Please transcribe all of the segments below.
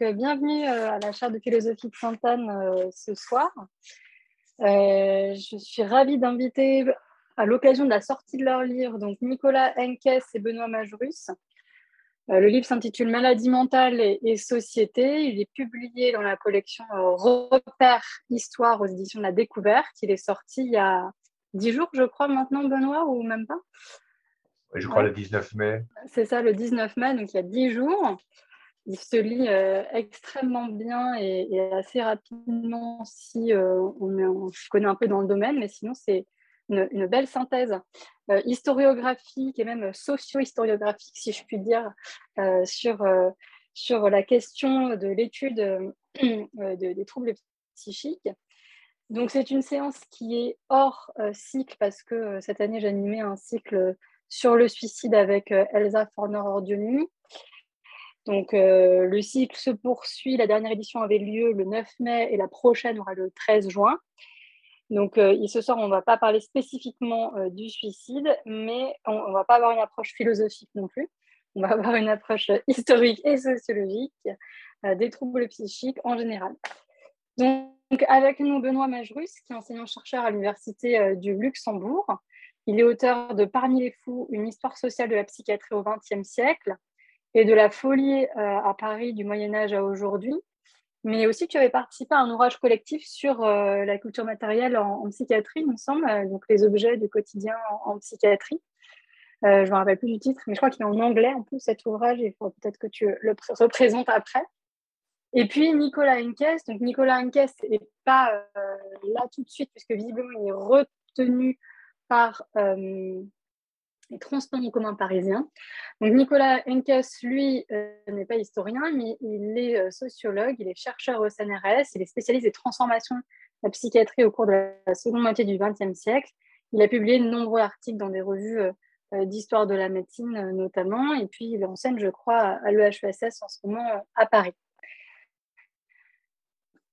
bienvenue à la chaire de philosophie de Sainte-Anne ce soir. je suis ravie d'inviter à l'occasion de la sortie de leur livre donc Nicolas Henkes et Benoît Majorus. le livre s'intitule Maladie mentale et, société. Il est publié dans la collection Repères Histoire aux éditions de la Découverte. Il est sorti il y a dix jours, je crois, maintenant, Benoît, ou même pas? Je crois le 19 mai. C'est ça, le 19 mai, donc il y a 10 jours. Il se lit euh, extrêmement bien et, assez rapidement si euh, on, se connaît un peu dans le domaine, mais sinon c'est une, belle synthèse euh, historiographique et même socio-historiographique, si je puis dire, sur, sur la question de l'étude des troubles psychiques. Donc c'est une séance qui est hors cycle parce que cette année animé un cycle sur le suicide avec Elsa Forner-Ordioni. Donc, euh, le cycle se poursuit. La dernière édition avait lieu le 9 mai et la prochaine aura le 13 juin. Donc, euh, ce soir, on ne va pas parler spécifiquement du suicide, mais on ne va pas avoir une approche philosophique non plus. On va avoir une approche historique et sociologique des troubles psychiques en général. Donc, avec nous, Benoît Majrus, qui est enseignant-chercheur à l'Université du Luxembourg. Il est auteur de Parmi les fous, une histoire sociale de la psychiatrie au XXe siècle et de la folie euh, à Paris du Moyen Âge à aujourd'hui. Mais aussi, tu avais participé à un ouvrage collectif sur euh, la culture matérielle en, psychiatrie, il me semble, euh, donc les objets du quotidien en, psychiatrie. je ne me rappelle plus du titre, mais je crois qu'il est en anglais en plus cet ouvrage. Il faut peut-être que tu le représentes après. Et puis Nicolas Henkes. Donc Nicolas Henkes n'est pas là tout de suite, puisque visiblement il est retenu par les transports en commun parisiens. Donc, Nicolas Henkes, lui, euh, n'est pas historien, mais il est euh, sociologue, il est chercheur au CNRS, il est spécialiste des transformations de la psychiatrie au cours de la seconde moitié du XXe siècle. Il a publié de nombreux articles dans des revues d'histoire de la médecine notamment, et puis il enseigne, je crois, à l'EHESS en ce moment à Paris.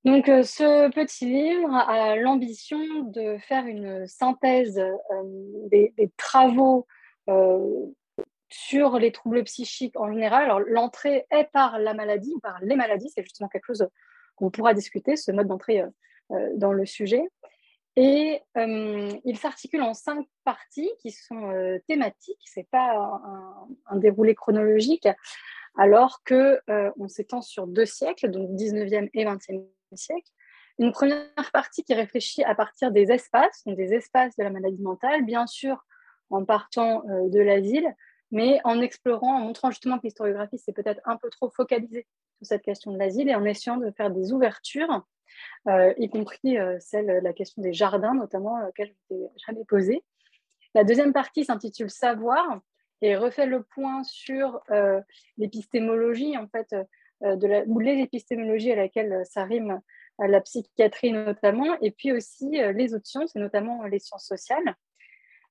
Donc, euh, ce petit livre a l'ambition de faire une synthèse euh, des, travaux euh, sur les troubles psychiques en général. L'entrée est par la maladie, par les maladies, c'est justement quelque chose qu'on pourra discuter, ce mode d'entrée dans le sujet. Et il s'articule en cinq parties qui sont thématiques, ce n'est pas un, déroulé chronologique, alors qu'on on s'étend sur deux siècles, donc 19e et 20e siècle. Une première partie qui réfléchit à partir des espaces, donc des espaces de la maladie mentale, bien sûr en partant euh, de l'asile, mais en explorant, en montrant justement que l'historiographie s'est peut-être un peu trop focalisée sur cette question de l'asile et en essayant de faire des ouvertures, euh, y compris euh, celle, la question des jardins notamment, laquelle je n'ai jamais posée. La deuxième partie s'intitule Savoir et refait le point sur l'épistémologie en fait euh, de la, ou les épistémologies à laquelle euh, ça la psychiatrie notamment, et puis aussi euh, les autres sciences, et notamment les sciences sociales.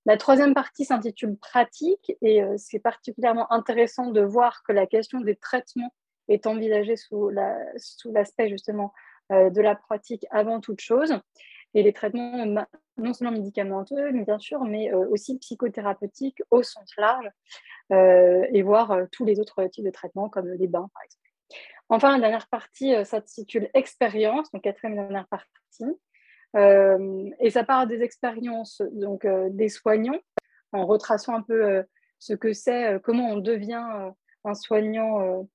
La troisième partie s'intitule pratique, et c'est particulièrement intéressant de voir que la question des traitements est envisagée sous l'aspect justement de la pratique avant toute chose, et les traitements non seulement médicamenteux, bien sûr, mais aussi psychothérapeutiques au sens large, et voir tous les autres types de traitements comme les bains par exemple. Enfin, la dernière partie euh, s'intitule Expérience, donc quatrième dernière partie. Euh, et ça part des expériences donc, euh, des soignants, en retraçant un peu ce que c'est, comment on devient un soignant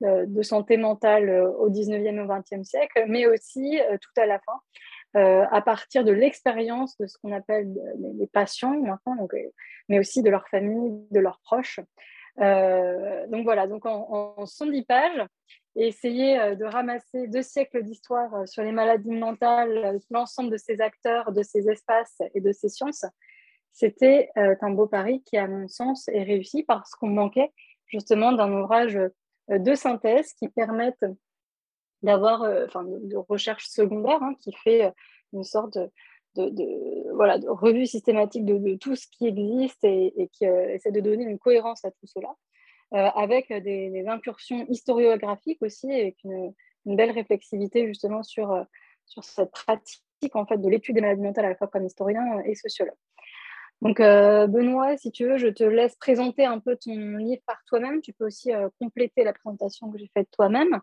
de santé mentale au 19e et au 20e siècle, mais aussi tout à la fin, à partir de l'expérience de ce qu'on appelle les, patients maintenant, donc, mais aussi de leur famille, de leurs proches. donc voilà, donc en 110 pages, et essayer euh, de ramasser deux siècles d'histoire euh, sur les maladies mentales, euh, l'ensemble de ces acteurs, de ces espaces et de ces sciences, c'était un beau pari qui, à mon sens, est réussi parce qu'on manquait justement d'un ouvrage de synthèse qui permette d'avoir, enfin, de, recherche secondaire, hein, qui fait une sorte de, revue systématique de, tout ce qui existe et qui essaie de donner une cohérence à tout cela. Euh, avec des, incursions historiographiques aussi, avec une, belle réflexivité justement sur, euh, sur cette pratique en fait, de l'étude des maladies mentales à la fois comme historien et sociologue. Donc, euh, Benoît, si tu veux, je te laisse présenter un peu ton livre par toi-même. Tu peux aussi compléter la présentation que j'ai faite toi-même.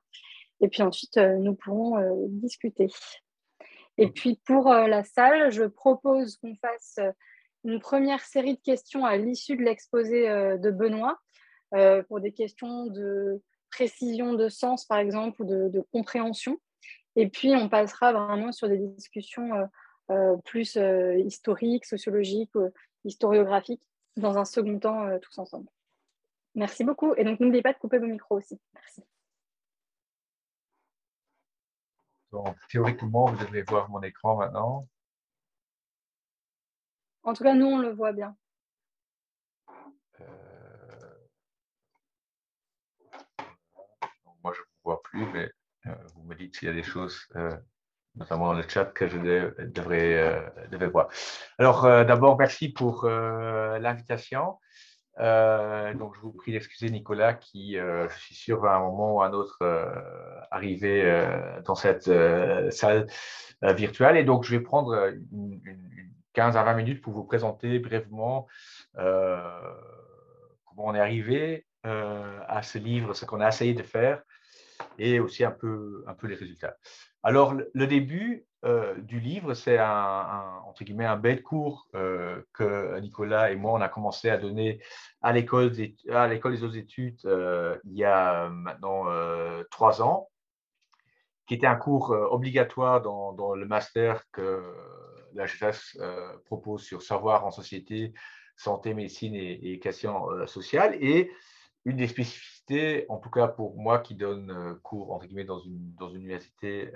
Et puis ensuite, nous pourrons discuter. Et puis pour la salle, je propose qu'on fasse une première série de questions à l'issue de l'exposé de Benoît pour des questions de précision de sens, par exemple, ou de, compréhension. Et puis, on passera vraiment sur des discussions plus historiques, sociologiques, historiographiques, dans un second temps, tous ensemble. Merci beaucoup. Et donc, n'oubliez pas de couper vos micros aussi. Merci. Donc, théoriquement, vous devez voir mon écran maintenant. En tout cas, nous, on le voit bien. Euh, moi, je ne vous vois plus, mais euh, vous me dites s'il y a des choses, euh, notamment dans le chat, que je devrais, devrais voir. Alors, d'abord, merci pour l'invitation. Euh, donc, je vous prie d'excuser Nicolas, qui, euh, je suis sûr, va à un moment ou à un autre euh, arriver dans cette salle virtuelle. Et donc, je vais prendre une, 15 à 20 minutes pour vous présenter brièvement comment on est arrivé à ce livre, ce qu'on a essayé de faire et aussi un peu, un les résultats. Alors, le début, euh, du livre, c'est un, entre guillemets, un bête cours euh, que Nicolas et moi, on a commencé à donner à l'école des, autres études euh, il y a maintenant trois ans, qui était un cours obligatoire dans, le master que la HFS propose sur savoir en société, santé, médecine et, et questions sociales. Et une des spécificités, en tout cas pour moi qui donne cours entre guillemets dans une, dans une université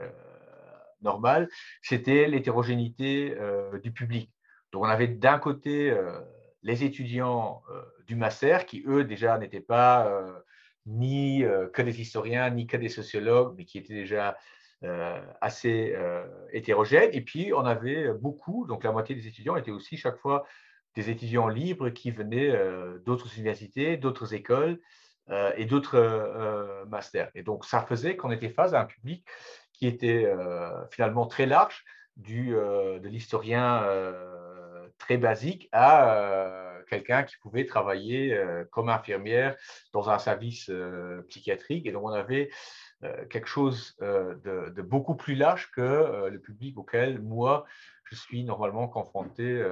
normal, c'était l'hétérogénéité euh, du public. Donc on avait d'un côté euh, les étudiants euh, du master qui, eux, déjà n'étaient pas ni que des historiens, ni que des sociologues, mais qui étaient déjà assez hétérogènes. Et puis, on avait beaucoup, donc la moitié des étudiants étaient aussi chaque fois des étudiants libres qui venaient d'autres universités, d'autres écoles et d'autres masters. Et donc, ça faisait qu'on était face à un public qui était euh, finalement très large, du, euh, de l'historien euh, très basique à quelqu'un qui pouvait travailler comme infirmière dans un service psychiatrique. Et donc, on avait quelque chose de, beaucoup plus large que le public auquel moi, je suis normalement confronté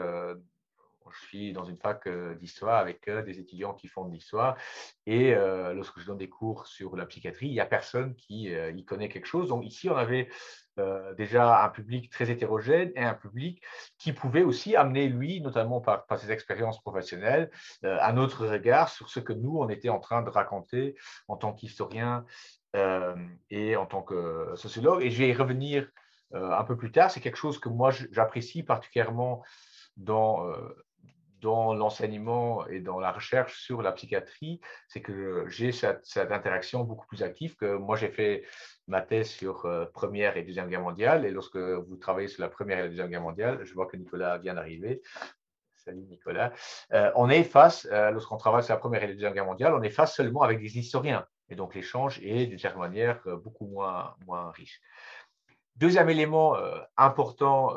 je suis dans une fac d'histoire avec des étudiants qui font de l'histoire. Et lorsque je donne des cours sur la psychiatrie, il n'y a personne qui y connaît quelque chose. Donc ici, on avait déjà un public très hétérogène et un public qui pouvait aussi amener, lui, notamment par, ses expériences professionnelles, un autre regard sur ce que nous, on était en train de raconter en tant qu'historien et en tant que sociologue. Et je vais y revenir un peu plus tard. C'est quelque chose que moi, j'apprécie particulièrement dans dans l'enseignement et dans la recherche sur la psychiatrie, c'est que j'ai cette, interaction beaucoup plus active que moi j'ai fait ma thèse sur euh, Première et Deuxième Guerre mondiale. Et lorsque vous travaillez sur la Première et la Deuxième Guerre mondiale, je vois que Nicolas vient d'arriver. Salut Nicolas. Euh, on est face, euh, lorsqu'on travaille sur la Première et la Deuxième Guerre mondiale, on est face seulement avec des historiens. Et donc l'échange est d'une certaine manière beaucoup moins, moins riche. Deuxième élément important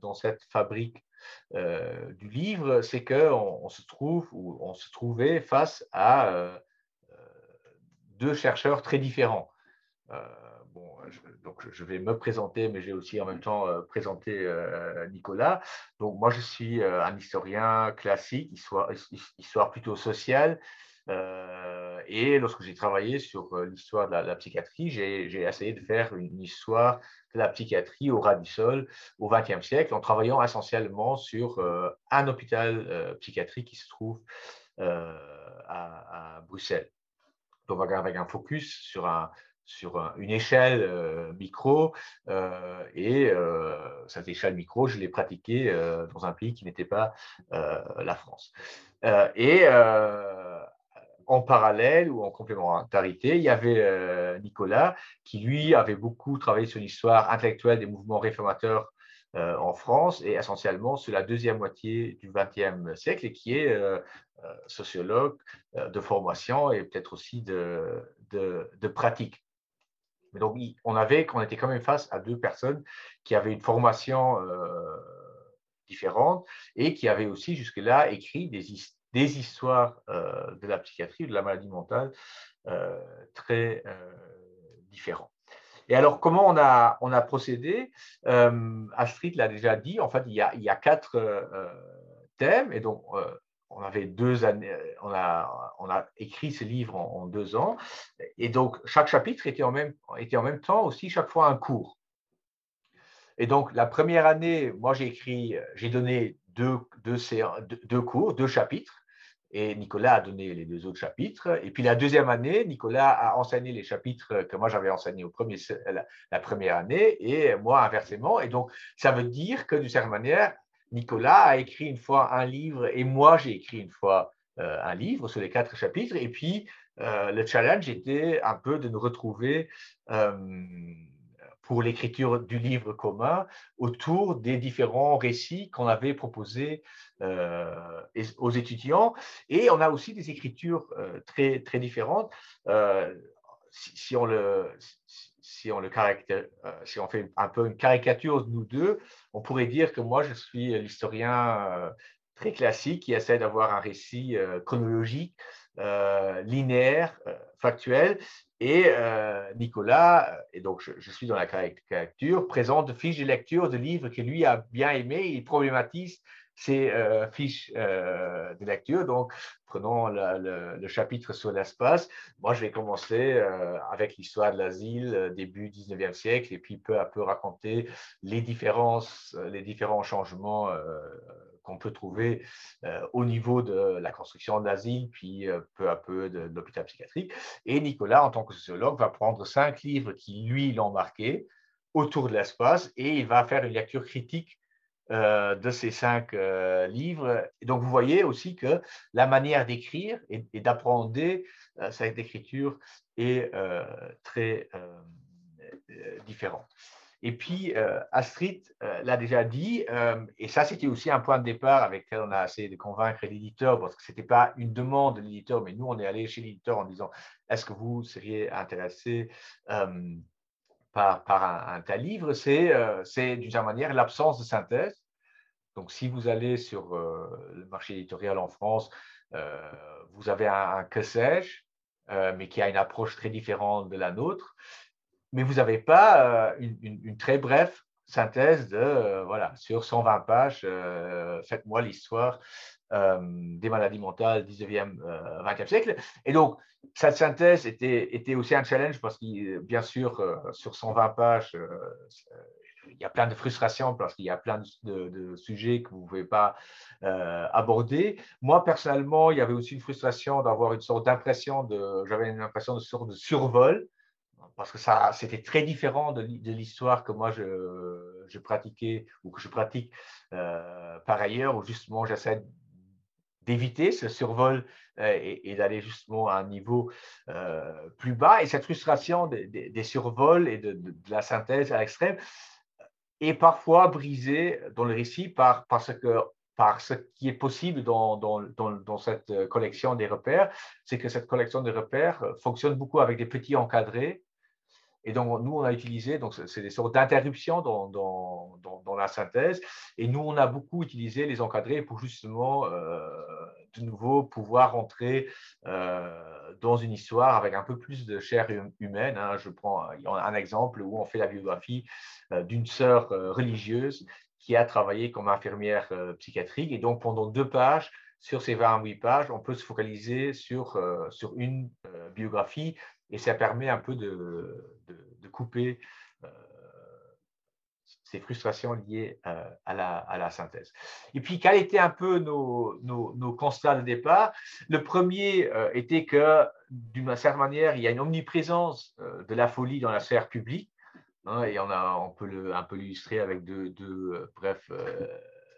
dans cette fabrique euh, du livre, c'est qu'on on se trouve ou on se trouvait face à euh, euh, deux chercheurs très différents. bon, je, donc je vais me présenter, mais j'ai aussi en même temps présenté Nicolas. Donc moi, je suis un historien classique, histoire, histoire plutôt sociale. Et lorsque j'ai travaillé sur l'histoire de la, psychiatrie, j'ai essayé de faire une histoire la psychiatrie au ras du sol au XXe siècle, en travaillant essentiellement sur euh, un hôpital euh, psychiatrique qui se trouve euh, à, Bruxelles. Donc, avec un focus sur une échelle micro, et cette échelle micro, je l'ai pratiquée dans un pays qui n'était pas la France. et en parallèle ou en complémentarité, il y avait euh, Nicolas qui, lui, avait beaucoup travaillé sur l'histoire intellectuelle des mouvements réformateurs euh, en France et essentiellement sur la deuxième moitié du XXe siècle et qui est euh, sociologue de formation et peut-être aussi de, pratique. Donc, on avait, qu'on était quand même face à deux personnes qui avaient une formation différente et qui avaient aussi jusque-là écrit des, des histoires euh, de la psychiatrie, de la maladie mentale euh, très euh, différentes. Et alors, comment on a, procédé? Astrid l'a déjà dit, en fait, il y a, quatre thèmes, et donc on avait deux années, on a, écrit ce livre en, deux ans, et donc chaque chapitre était en, même, temps aussi chaque fois un cours. Et donc la première année, moi j'ai écrit, j'ai donné deux cours, deux chapitres, et Nicolas a donné les deux autres chapitres. Et puis la deuxième année, Nicolas a enseigné les chapitres que moi j'avais enseignés au premier, la, première année, et moi inversement. Et donc ça veut dire que d'une certaine manière, Nicolas a écrit une fois un livre et moi j'ai écrit une fois euh, un livre sur les quatre chapitres. Et puis euh, le challenge était un peu de nous retrouver euh, pour l'écriture du livre commun autour des différents récits qu'on avait proposés aux étudiants. Et on a aussi des écritures très, très différentes. Si, on le, si on, le si on fait un peu une caricature de nous deux, on pourrait dire que moi, je suis l'historien euh, très classique qui essaie d'avoir un récit euh, chronologique, euh, linéaire, factuel. Et Nicolas, et donc je, suis dans la caricature, présente fiches de lecture de livres que lui a bien aimés. Il problématise ces fiches de lecture. Donc, prenons le, chapitre sur l'espace. Moi, je vais commencer avec l'histoire de l'asile, début 19e siècle, et puis peu à peu raconter les différences, les différents changements qu'on peut trouver au niveau de la construction de l'asile, puis peu à peu de, l'hôpital psychiatrique. Et Nicolas, en tant que sociologue, va prendre cinq livres qui, lui, l'ont marqué autour de l'espace, et il va faire une lecture critique euh, de ces cinq euh, livres. Et donc, vous voyez aussi que la manière d'écrire et, d'apprendre euh, cette écriture est très différente. Et puis, Astrid l'a déjà dit, et ça, c'était aussi un point de départ avec lequel on a essayé de convaincre l'éditeur, parce que ce n'était pas une demande de l'éditeur, mais nous, on est allé chez l'éditeur en disant, est-ce que vous seriez intéressé par, un, tel livre, euh, c'est d'une certaine manière l'absence de synthèse. Donc, si vous allez sur euh, le marché éditorial en France, euh, vous avez un, que sais-je, mais qui a une approche très différente de la nôtre, mais vous n'avez pas une, très brève synthèse de, voilà, sur 120 pages, faites-moi l'histoire des maladies mentales 19e, 20e siècle. Et donc, cette synthèse était, était aussi un challenge parce que, bien sûr, euh, sur 120 pages, euh, il y a plein de frustrations parce qu'il y a plein de, sujets que vous ne pouvez pas euh, aborder. Moi, personnellement, il y avait aussi une frustration d'avoir une sorte d'impression de, j'avais une impression de sorte de survol parce que ça, c'était très différent de, l'histoire que moi je, pratiquais ou que je pratique par ailleurs, où justement j'essaie d'éviter ce survol euh, et, d'aller justement à un niveau euh, plus bas. Et cette frustration des, survols et de, la synthèse à l'extrême est parfois brisée dans le récit par, parce que par ce qui est possible dans, cette collection des repères, c'est que cette collection de repères fonctionne beaucoup avec des petits encadrés et donc, nous, on a utilisé, donc c'est des sortes d'interruptions dans, dans, dans, la synthèse. Et nous, on a beaucoup utilisé les encadrés pour justement, euh, de nouveau, pouvoir rentrer euh, dans une histoire avec un peu plus de chair hum, humaine. Hein. Je prends un exemple où on fait la biographie euh, d'une sœur religieuse qui a travaillé comme infirmière psychiatrique. Et donc, pendant deux pages, sur ces 28 pages, on peut se focaliser sur, sur une biographie et ça permet un peu de, couper euh, ces frustrations liées euh, à, la, synthèse. Et puis, quels étaient un peu nos, nos, constats de départ? Le premier euh, était que, d'une certaine manière, il y a une omniprésence de la folie dans la sphère publique. Hein, et on, peut l'illustrer avec deux, deux bref,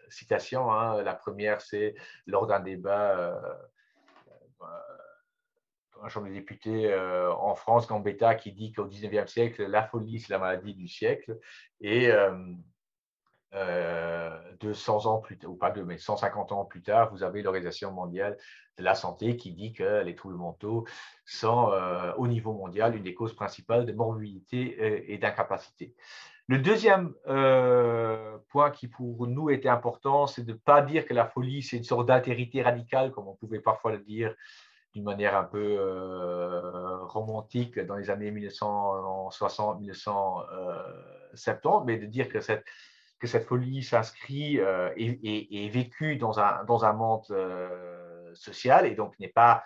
citations. Hein. La première, c'est lors d'un débat la Chambre des députés euh, en France, Gambetta, qui dit qu'au 19e siècle, la folie, c'est la maladie du siècle. Et 200 euh, euh, ans plus ou pas mais 150 ans plus tard, vous avez l'Organisation mondiale de la santé qui dit que les troubles mentaux sont, au niveau mondial, une des causes principales de morbidité et d'incapacité. Le deuxième point qui pour nous était important, c'est de ne pas dire que la folie, c'est une sorte d'altérité radicale, comme on pouvait parfois le dire d'une manière un peu romantique dans les années 1960-1970, mais de dire que cette, folie s'inscrit et, est vécue dans un, dans un monde social et donc n'est pas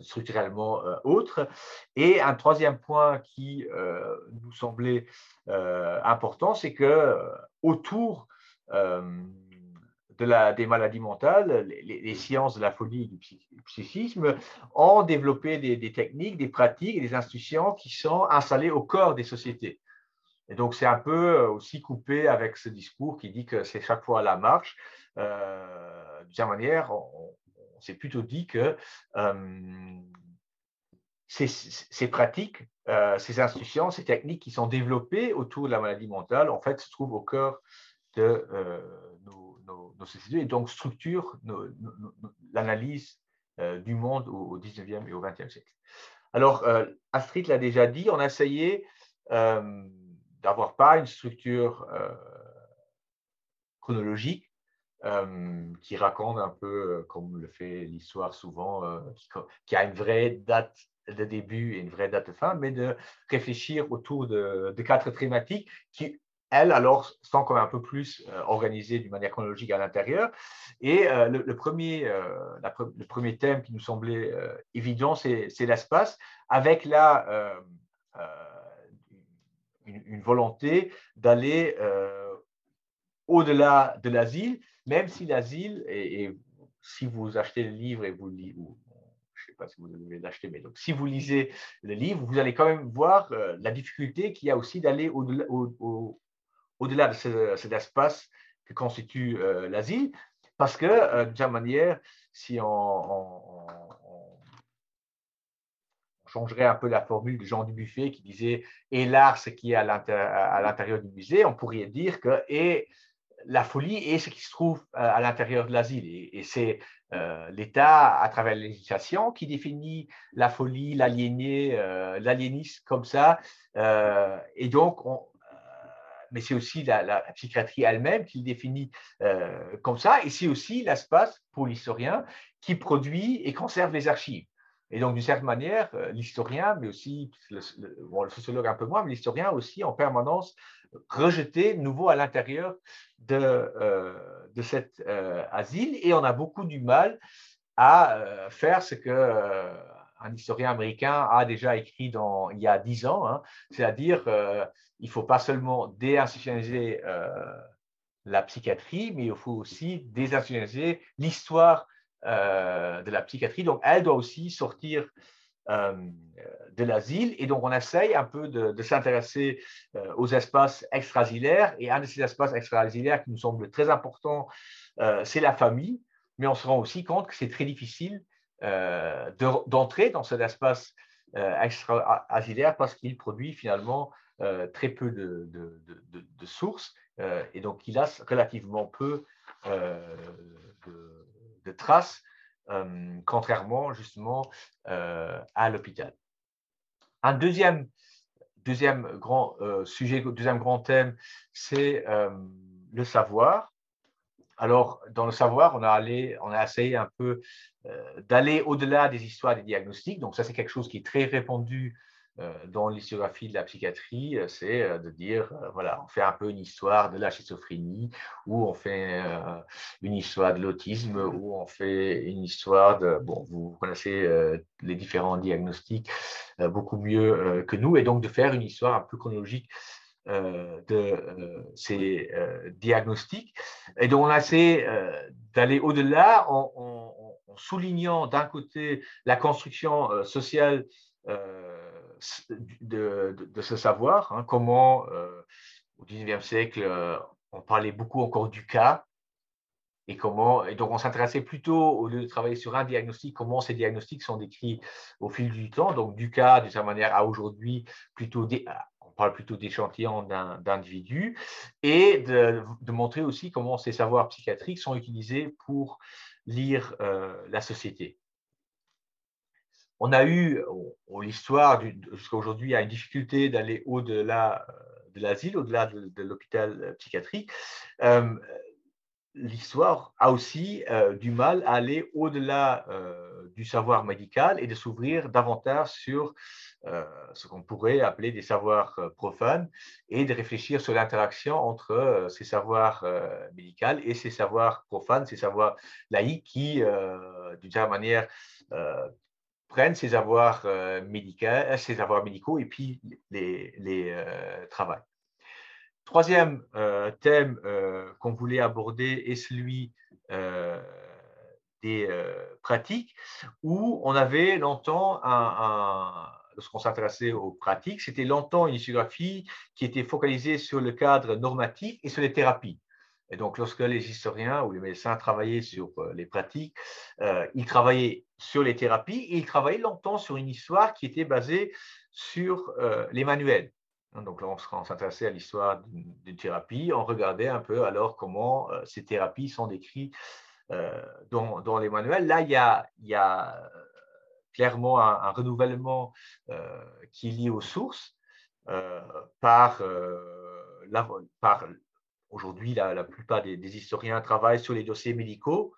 structurellement autre. Et un troisième point qui nous semblait important, c'est que autour de la, des maladies mentales, les, sciences de la folie et du psychisme ont développé des, techniques, des pratiques et des institutions qui sont installées au corps des sociétés. Et donc, c'est un peu aussi coupé avec ce discours qui dit que c'est chaque fois à la marche. Euh, de cette manière, on, s'est plutôt dit que euh, ces, pratiques, euh, ces institutions, ces techniques qui sont développées autour de la maladie mentale, en fait, se trouvent au cœur de nos nos, sociétés et donc structure l'analyse euh, du monde au, 19e et au 20e siècle. Alors, euh, Astrid l'a déjà dit, on a essayé euh, d'avoir pas une structure chronologique qui raconte un peu, comme le fait l'histoire souvent, qui, a une vraie date de début et une vraie date de fin, mais de réfléchir autour de quatre thématiques qui, elles, alors, sont quand même un peu plus euh, organisées d'une manière chronologique à l'intérieur. Et euh, le, premier, euh, le premier thème qui nous semblait évident, c'est l'espace, avec là une, volonté d'aller au-delà de l'asile, même si l'asile, et, si vous achetez le livre et vous le je ne sais pas si vous devez l'acheter, mais donc si vous lisez le livre, vous allez quand même voir la difficulté qu'il y a aussi d'aller au-delà, au, au-delà de cet espace que constitue euh, l'asile, parce que, euh, de toute manière, si on, changerait un peu la formule de Jean Dubuffet qui disait et l'art ce qui est à l'intérieur du musée, on pourrait dire que et la folie est ce qui se trouve euh, à l'intérieur de l'asile. Et, c'est l'État, à travers la législation, qui définit la folie, l'aliéné, l'aliénisme comme ça. et donc, on, mais c'est aussi la, psychiatrie elle-même qui le définit euh, comme ça, et c'est aussi l'espace pour l'historien qui produit et conserve les archives. Et donc, d'une certaine manière, euh, l'historien, mais aussi le, sociologue un peu moins, mais l'historien aussi en permanence rejeté nouveau à l'intérieur de, euh, de cet asile. Et on a beaucoup du mal à faire ce que un historien américain a déjà écrit dans, il y a dix ans, hein, c'est-à-dire euh, il ne faut pas seulement déinstitutionnaliser euh, la psychiatrie, mais il faut aussi désinstitutionnaliser l'histoire euh, de la psychiatrie. Donc, elle doit aussi sortir de l'asile. Et donc, on essaye un peu de, s'intéresser aux espaces extrasilaires. Et un de ces espaces extrasilaires qui nous semble très important, c'est la famille. Mais on se rend aussi compte que c'est très difficile euh, d'entrer dans cet espace euh, extra-asilaire parce qu'il produit finalement euh, très peu de, sources et donc il a relativement peu de, traces, contrairement justement à l'hôpital. Un deuxième, deuxième grand sujet, deuxième grand thème, c'est le savoir. Alors, dans le savoir, on a, essayé un peu euh, d'aller au-delà des histoires des diagnostics. Donc, ça, c'est quelque chose qui est très répandu euh, dans l'historiographie de la psychiatrie, euh, c'est de dire, voilà, on fait un peu une histoire de la schizophrénie, ou on fait une histoire de l'autisme, ou on fait une histoire de, bon, vous connaissez les différents diagnostics beaucoup mieux que nous, et donc de faire une histoire un peu chronologique de euh, ces euh, diagnostics. Et donc, on a essayé d'aller au-delà en, soulignant d'un côté la construction sociale de, ce savoir, hein, comment au XIXe siècle, on parlait beaucoup encore du cas, et comment et donc on s'intéressait plutôt au lieu de travailler sur un diagnostic comment ces diagnostics sont décrits au fil du temps donc du cas de cette manière à aujourd'hui plutôt parle plutôt d'échantillons d'individus, et de, montrer aussi comment ces savoirs psychiatriques sont utilisés pour lire euh, la société. On a eu, l'histoire jusqu'à aujourd'hui, une difficulté d'aller au-delà euh, de l'asile, au-delà de, l'hôpital psychiatrique. Euh, l'histoire a aussi du mal à aller au-delà du savoir médical et de s'ouvrir davantage sur ce qu'on pourrait appeler des savoirs profanes et de réfléchir sur l'interaction entre ces savoirs médicaux et ces savoirs profanes, ces savoirs laïcs qui, d'une certaine manière, prennent ces savoirs, médicaux, et puis les, travaillent. Troisième euh, thème euh, qu'on voulait aborder est celui euh, des pratiques, où on avait longtemps, un, lorsqu'on s'intéressait aux pratiques, c'était longtemps une historiographie qui était focalisée sur le cadre normatif et sur les thérapies. Et donc, lorsque les historiens ou les médecins travaillaient sur les pratiques, ils travaillaient sur les thérapies et ils travaillaient longtemps sur une histoire qui était basée sur les manuels. Hein, donc là, on s'intéressait à l'histoire d'une thérapie, on regardait un peu alors comment euh, ces thérapies sont décrites euh, dans, les manuels. Là, il y a, euh, clairement un, renouvellement qui est lié aux sources par, par aujourd'hui, la, plupart des, historiens travaillent sur les dossiers médicaux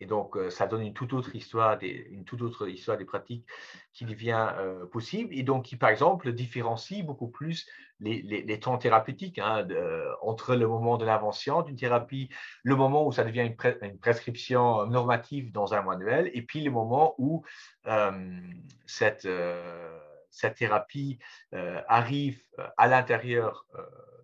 et donc, euh, ça donne une toute autre histoire des, une toute autre histoire des pratiques qui devient euh, possible et donc qui, par exemple, différencie beaucoup plus les, temps thérapeutiques hein, entre le moment de l'invention d'une thérapie, le moment où ça devient une, prescription normative dans un manuel et puis le moment où euh, cette, cette thérapie arrive à l'intérieur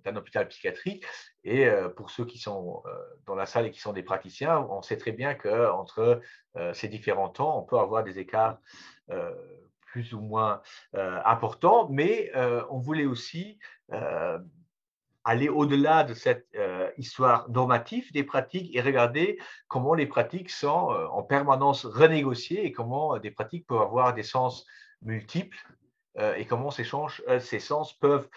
d'un hôpital psychiatrique. Et euh, pour ceux qui sont euh, dans la salle et qui sont des praticiens, on sait très bien qu'entre euh, ces différents temps, on peut avoir des écarts plus ou moins importants, mais on voulait aussi aller au-delà de cette histoire normative des pratiques et regarder comment les pratiques sont en permanence renégociées et comment des pratiques peuvent avoir des sens multiples et comment ces, ces sens peuvent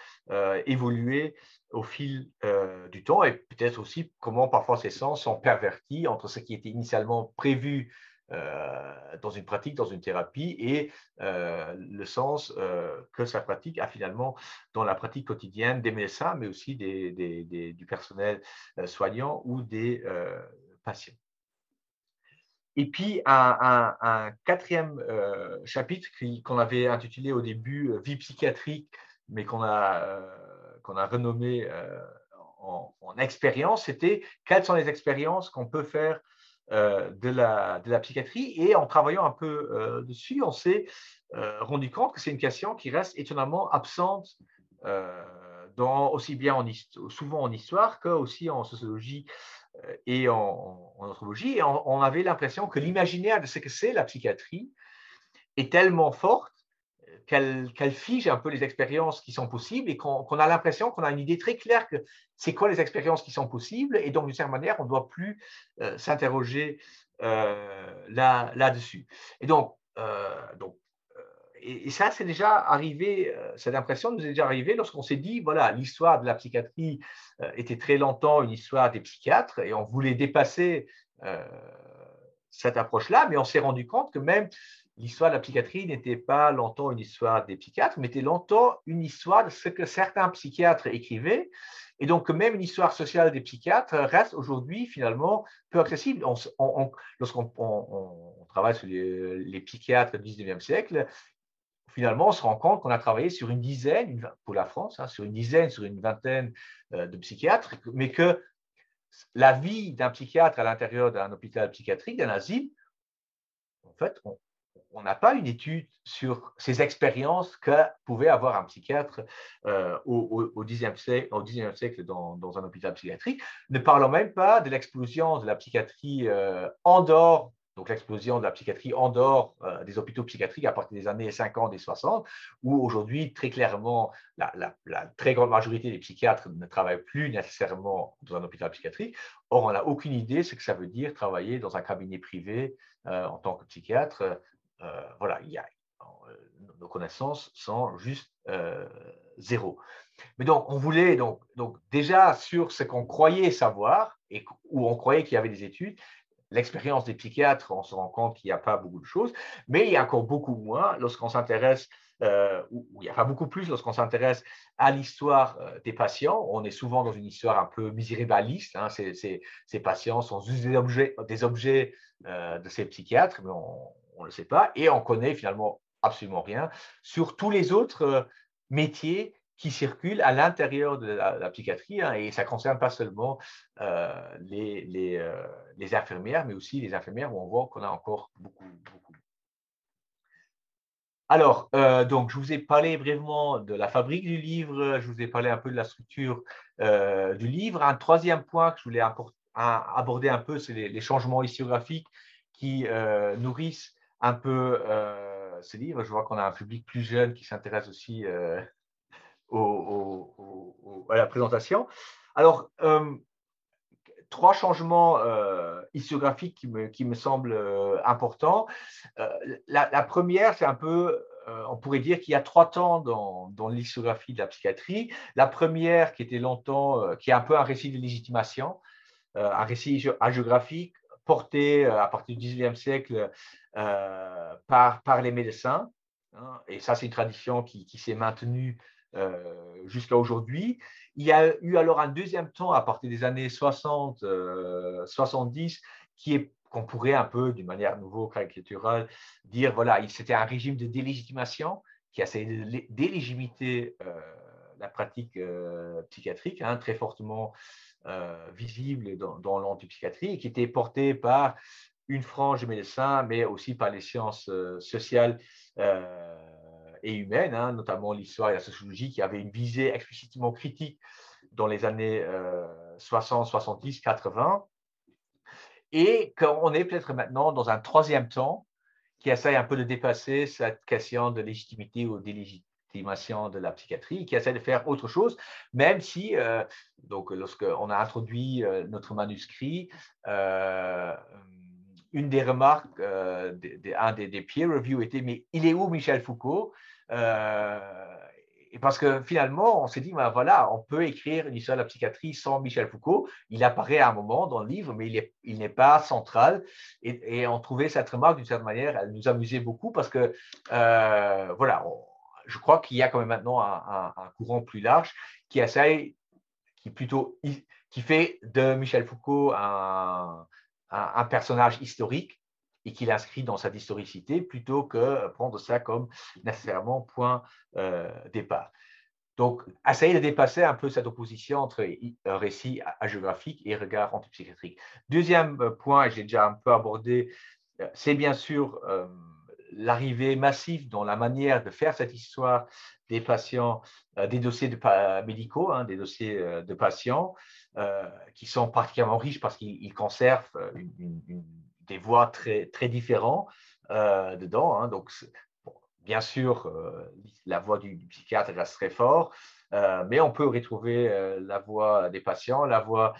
évoluer au fil euh, du temps et peut-être aussi comment parfois ces sens sont pervertis entre ce qui était initialement prévu euh, dans une pratique, dans une thérapie et euh, le sens que sa pratique a finalement dans la pratique quotidienne des médecins, mais aussi du personnel soignant ou des patients. Et puis un quatrième chapitre qu'on avait intitulé au début Vie psychiatrique, mais qu'on a qu'on a renommé euh, en, expérience, c'était quelles sont les expériences qu'on peut faire euh, de, la, psychiatrie. Et en travaillant un peu euh, dessus, on s'est rendu compte que c'est une question qui reste étonnamment absente aussi bien en, souvent en histoire que aussi en sociologie et en, anthropologie. Et on avait l'impression que l'imaginaire de ce que c'est la psychiatrie est tellement forte qu'elle fige un peu les expériences qui sont possibles et qu'on a l'impression qu'on a une idée très claire que c'est quoi les expériences qui sont possibles et donc d'une certaine manière on ne doit plus euh, s'interroger euh, là-dessus. et donc, euh, donc et, ça c'est déjà arrivé, cette impression nous est déjà arrivée lorsqu'on s'est dit voilà l'histoire de la psychiatrie était très longtemps une histoire des psychiatres et on voulait dépasser cette approche-là, mais on s'est rendu compte que même l'histoire de la psychiatrie n'était pas longtemps une histoire des psychiatres, mais était longtemps une histoire de ce que certains psychiatres écrivaient. Et donc, même une histoire sociale des psychiatres reste aujourd'hui finalement peu accessible. Lorsqu'on travaille sur les, psychiatres du 19e siècle, finalement, on se rend compte qu'on a travaillé sur une dizaine, pour la France, hein, sur une dizaine, sur une vingtaine euh, de psychiatres, mais que la vie d'un psychiatre à l'intérieur d'un hôpital psychiatrique, d'un asile, en fait, on, on n'a pas une étude sur ces expériences que pouvait avoir un psychiatre euh, au, XIXe siècle, dans, un hôpital psychiatrique, ne parlons même pas de l'explosion de la psychiatrie euh, en dehors, donc l'explosion de la psychiatrie en dehors euh, des hôpitaux psychiatriques à partir des années 50 et 60, où aujourd'hui, très clairement, la, très grande majorité des psychiatres ne travaillent plus nécessairement dans un hôpital psychiatrique. Or, on n'a aucune idée ce que ça veut dire travailler dans un cabinet privé en tant que psychiatre voilà, il y a, euh, nos connaissances sont juste euh, zéro. Mais donc, on voulait donc, donc déjà sur ce qu'on croyait savoir et où on croyait qu'il y avait des études, l'expérience des psychiatres, on se rend compte qu'il n'y a pas beaucoup de choses, mais il y a encore beaucoup moins lorsqu'on s'intéresse euh, où, il y a pas beaucoup plus lorsqu'on s'intéresse à l'histoire euh, des patients. On est souvent dans une histoire un peu misérabiliste. Hein. Ces, patients sont juste des objets, des objets de ces psychiatres, mais on ne le sait pas. Et on connaît finalement absolument rien sur tous les autres métiers qui circulent à l'intérieur de la, psychiatrie, hein, et ça ne concerne pas seulement euh, les, les, euh, les, infirmières, mais aussi les infirmières où on voit qu'on a encore beaucoup, beaucoup. Alors, euh, donc, je vous ai parlé brièvement de la fabrique du livre, je vous ai parlé un peu de la structure du livre. Un troisième point que je voulais aborder un peu, c'est les, changements historiographiques qui nourrissent un peu ce livre. Je vois qu'on a un public plus jeune qui s'intéresse aussi à la présentation. Alors, euh, trois changements euh, historiographiques qui me, semblent euh, importants. La, première, c'est un peu, on pourrait dire qu'il y a trois temps dans, dans l'historiographie de la psychiatrie. La première, qui était longtemps, qui est un peu un récit de légitimation, un récit hagiographique porté à partir du XIXe siècle par, par les médecins. Hein. et ça, c'est une tradition qui, s'est maintenue euh, jusqu'à aujourd'hui. Il y a eu alors un deuxième temps à partir des années 60, 70, euh, qui est qu'on pourrait un peu, d'une manière nouveau caricaturale, dire voilà, c'était un régime de délégitimation qui a essayé de délégimiter euh, la pratique psychiatrique, hein, très fortement visible dans, l'antipsychiatrie, qui était porté par une frange de médecins, mais aussi par les sciences sociales et humaine, hein, notamment l'histoire et la sociologie, qui avaient une visée explicitement critique dans les années 60, 70, 80. Et qu'on est peut-être maintenant dans un troisième temps qui essaye un peu de dépasser cette question de légitimité ou de la psychiatrie, qui essaie de faire autre chose, même si, euh, donc, lorsqu'on a introduit euh, notre manuscrit, euh, une des remarques euh, un des, des, peer reviews était Mais il est où Michel Foucault? Et parce que finalement, on s'est dit, ben voilà, on peut écrire une histoire de la psychiatrie sans Michel Foucault. Il apparaît à un moment dans le livre, mais il n'est pas central. Et, on trouvait cette remarque d'une certaine manière, elle nous amusait beaucoup parce que, voilà, je crois qu'il y a quand même maintenant un, courant plus large qui essaye, qui plutôt, qui fait de Michel Foucault un, personnage historique et qu'il inscrit dans sa historicité plutôt que prendre ça comme nécessairement point euh, départ. Donc, essayer de dépasser un peu cette opposition entre récit hagiographique et regard antipsychiatrique. Deuxième euh, point, j'ai déjà un peu abordé, euh, c'est bien sûr l'arrivée massive dans la manière de faire cette histoire des patients, des dossiers médicaux, hein, des dossiers de patients, qui sont particulièrement riches parce qu'ils conservent des voix très, très différentes euh, dedans. Hein. donc, bien sûr, euh, la voix du, psychiatre reste très fort, euh, mais on peut retrouver la voix des patients, la voix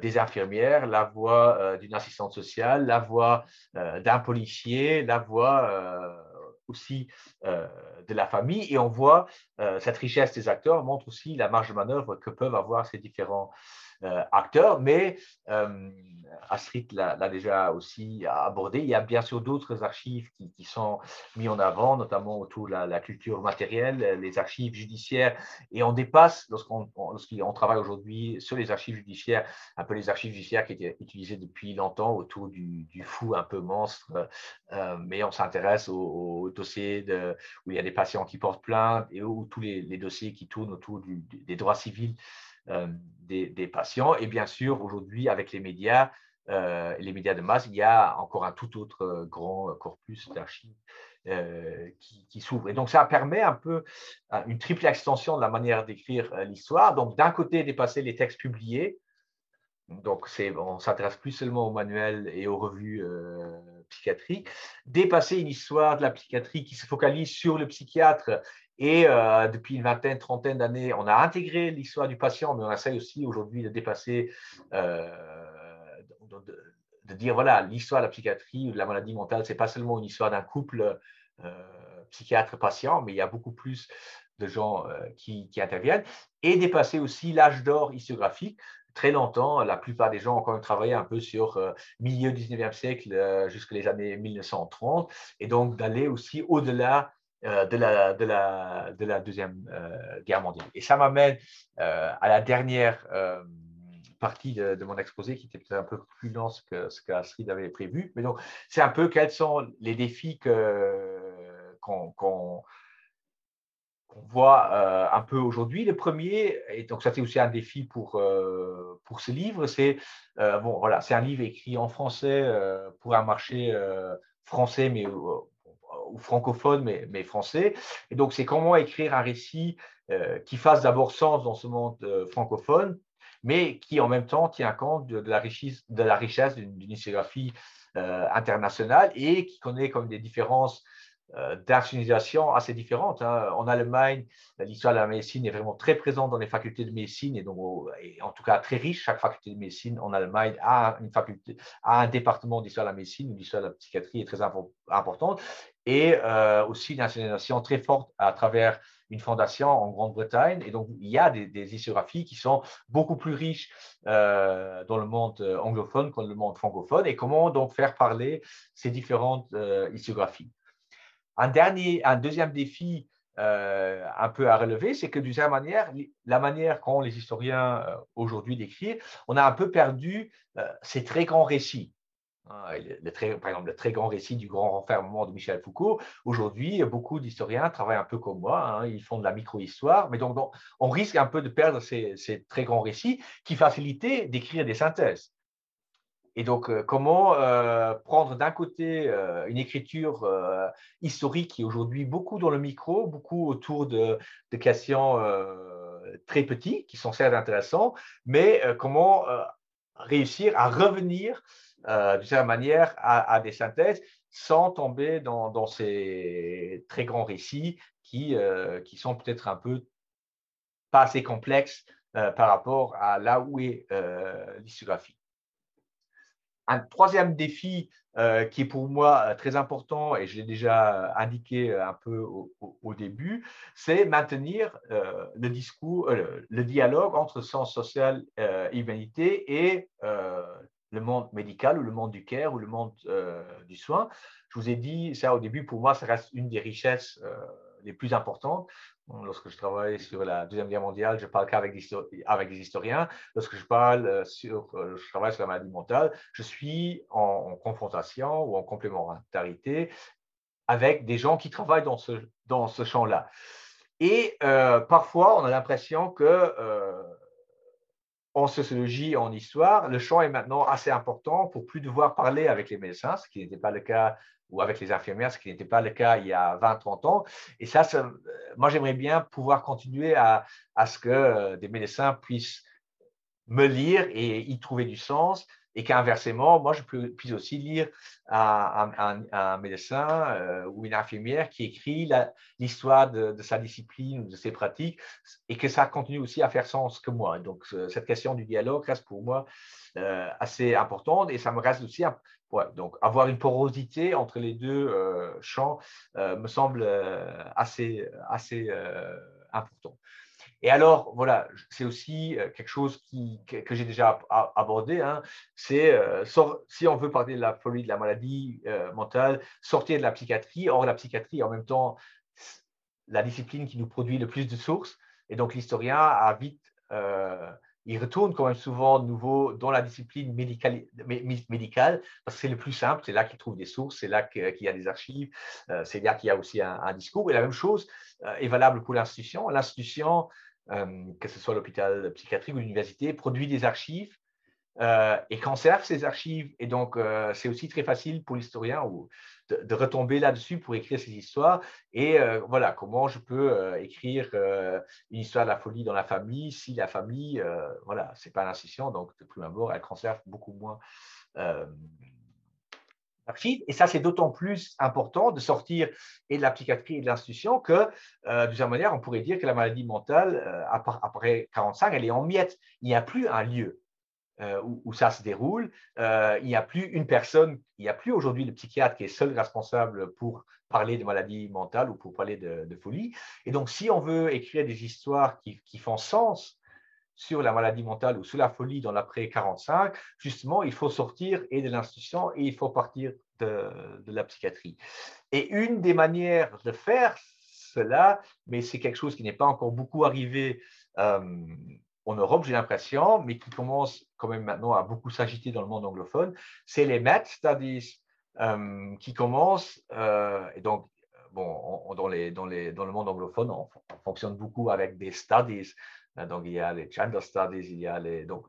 des infirmières, la voix d'une assistante sociale, la voix d'un policier, la voix aussi de la famille. Et on voit cette richesse des acteurs montre aussi la marge de manœuvre que peuvent avoir ces différents euh, acteurs, mais euh, Astrid l'a déjà aussi abordé. Il y a bien sûr d'autres archives qui, sont mis en avant, notamment autour de la, culture matérielle, les archives judiciaires, et on dépasse, lorsqu'on travaille aujourd'hui sur les archives judiciaires, un peu les archives judiciaires qui étaient utilisées depuis longtemps autour du, fou un peu monstre, euh, mais on s'intéresse aux, dossiers où il y a des patients qui portent plainte et où tous les, dossiers qui tournent autour des droits civils euh, des, patients. Et bien sûr, aujourd'hui, avec les médias, euh, les médias de masse, il y a encore un tout autre euh, grand corpus d'archives qui, s'ouvre. Et donc, ça permet un peu une triple extension de la manière d'écrire l'histoire. Donc, d'un côté, dépasser les textes publiés. Donc, on s'intéresse plus seulement aux manuels et aux revues psychiatriques. Dépasser une histoire de la psychiatrie qui se focalise sur le psychiatre et euh, depuis une vingtaine, trentaine d'années, on a intégré l'histoire du patient, mais on essaie aussi aujourd'hui de dépasser, euh, de, dire voilà, l'histoire de la psychiatrie ou de la maladie mentale, c'est pas seulement une histoire d'un couple euh, psychiatre-patient, mais il y a beaucoup plus de gens qui, interviennent. Et dépasser aussi l'âge d'or historiographique. Très longtemps, la plupart des gens ont quand même travaillé un peu sur milieu 19e siècle jusqu'aux années 1930, et donc d'aller aussi au-delà de, la, de, la, de la Deuxième Guerre mondiale. Et ça m'amène à la dernière partie de, mon exposé qui était peut-être un peu plus dense que ce qu'Astrid avait prévu. Mais donc, c'est un peu quels sont les défis qu'on voit euh, un peu aujourd'hui. Le premier, et donc ça c'est aussi un défi pour, euh, pour ce livre, c'est euh, bon, voilà, un livre écrit en français pour un marché français, mais francophone, mais, français. Et donc, c'est comment écrire un récit qui fasse d'abord sens dans ce monde francophone, mais qui en même temps tient compte de, la, richesse, de la richesse d'une historiographie euh, internationale et qui connaît comme des différences euh, assez différentes. Hein. En Allemagne, l'histoire de la médecine est vraiment très présente dans les facultés de médecine et, donc, en tout cas très riche. Chaque faculté de médecine en Allemagne a, une faculté, a un département d'histoire de la médecine où l'histoire de la psychiatrie est très importante et euh, aussi une nationalisation très forte à travers une fondation en Grande-Bretagne. Et donc, il y a des, des, historiographies qui sont beaucoup plus riches euh, dans le monde euh, anglophone que dans le monde francophone. Et comment donc faire parler ces différentes euh, historiographies? Un, dernier, un deuxième défi un peu à relever, c'est que d'une certaine manière, la manière qu'ont les historiens aujourd'hui d'écrire, on a un peu perdu ces très grands récits. Hein, très, par exemple, le très grand récit du grand renfermement de Michel Foucault. Aujourd'hui, beaucoup d'historiens travaillent un peu comme moi, hein, ils font de la micro-histoire, mais donc, on risque un peu de perdre ces, très grands récits qui facilitaient d'écrire des synthèses. Et donc, euh, comment euh, prendre d'un côté euh, une écriture historique qui est aujourd'hui beaucoup dans le micro, beaucoup autour de, de questions très petits, qui sont certes intéressants, mais comment réussir à revenir euh, d'une certaine manière, à, des synthèses sans tomber dans, ces très grands récits qui, euh, qui sont peut-être un peu pas assez complexes euh, par rapport à là où est l'historiographie. Un troisième défi qui est pour moi très important, et je l'ai déjà indiqué un peu au, début, c'est maintenir le discours, le, dialogue entre sens social et humanité et le monde médical ou le monde du care ou le monde euh, du soin. Je vous ai dit ça au début, pour moi, ça reste une des richesses euh, les plus importantes. Lorsque je travaille sur la Deuxième Guerre mondiale, je parle qu'avec des, historiens. Lorsque je parle euh, sur, je travaille sur la maladie mentale, je suis en, confrontation ou en complémentarité avec des gens qui travaillent dans ce, dans ce champ-là. Et parfois, on a l'impression que en sociologie, en histoire, le champ est maintenant assez important pour plus devoir parler avec les médecins, ce qui n'était pas le cas, ou avec les infirmières, ce qui n'était pas le cas il y a 20-30 ans. Et ça, moi, j'aimerais bien pouvoir continuer à, à ce que euh, des médecins puissent me lire et y trouver du sens et qu'inversement, moi, je puisse aussi lire un, médecin euh, ou une infirmière qui écrit l'histoire de, sa discipline ou de ses pratiques et que ça continue aussi à faire sens que moi. Donc, cette question du dialogue reste pour moi euh, assez importante et ça me reste aussi, donc avoir une porosité entre les deux euh, champs me semble assez, assez important. Et alors, voilà, c'est aussi euh, quelque chose que, j'ai déjà abordé. Hein, c'est euh, si on veut parler de la folie, de la maladie euh, mentale, sortir de la psychiatrie. Or, la psychiatrie, en même temps, la discipline qui nous produit le plus de sources. Et donc, l'historien a vite il retourne quand même souvent de nouveau dans la discipline médicale, parce que c'est le plus simple, c'est là qu'il trouve des sources, c'est là qu'il y a des archives, c'est là qu'il y a aussi un, un, discours. Et la même chose est valable pour l'institution. L'institution, que ce soit l'hôpital psychiatrique ou l'université, produit des archives euh, et conserve ces archives. Et donc, euh, c'est aussi très facile pour l'historien de, retomber là-dessus pour écrire ces histoires. Et voilà, comment je peux écrire une histoire de la folie dans la famille si la famille, voilà, c'est pas l'institution, donc de plus abord, elle conserve beaucoup moins et ça, c'est d'autant plus important de sortir et de la psychiatrie et de l'institution que, euh, d'une certaine manière, on pourrait dire que la maladie mentale, euh, après 45, elle est en miettes. Il n'y a plus un lieu euh, où, ça se déroule. il n'y a plus une personne, il n'y a plus aujourd'hui le psychiatre qui est seul responsable pour parler de maladie mentale ou pour parler de, folie. Et donc, si on veut écrire des histoires qui font sens sur la maladie mentale ou sur la folie dans l'après 45, justement, il faut sortir et de l'institution et il faut partir de, la psychiatrie. Et une des manières de faire cela, mais c'est quelque chose qui n'est pas encore beaucoup arrivé en Europe, j'ai l'impression, mais qui commence quand même maintenant à beaucoup s'agiter dans le monde anglophone, c'est les Met Studies qui commencent, et donc bon, dans, le monde anglophone, on, fonctionne beaucoup avec des studies. Donc, il y a les gender studies, il y a donc,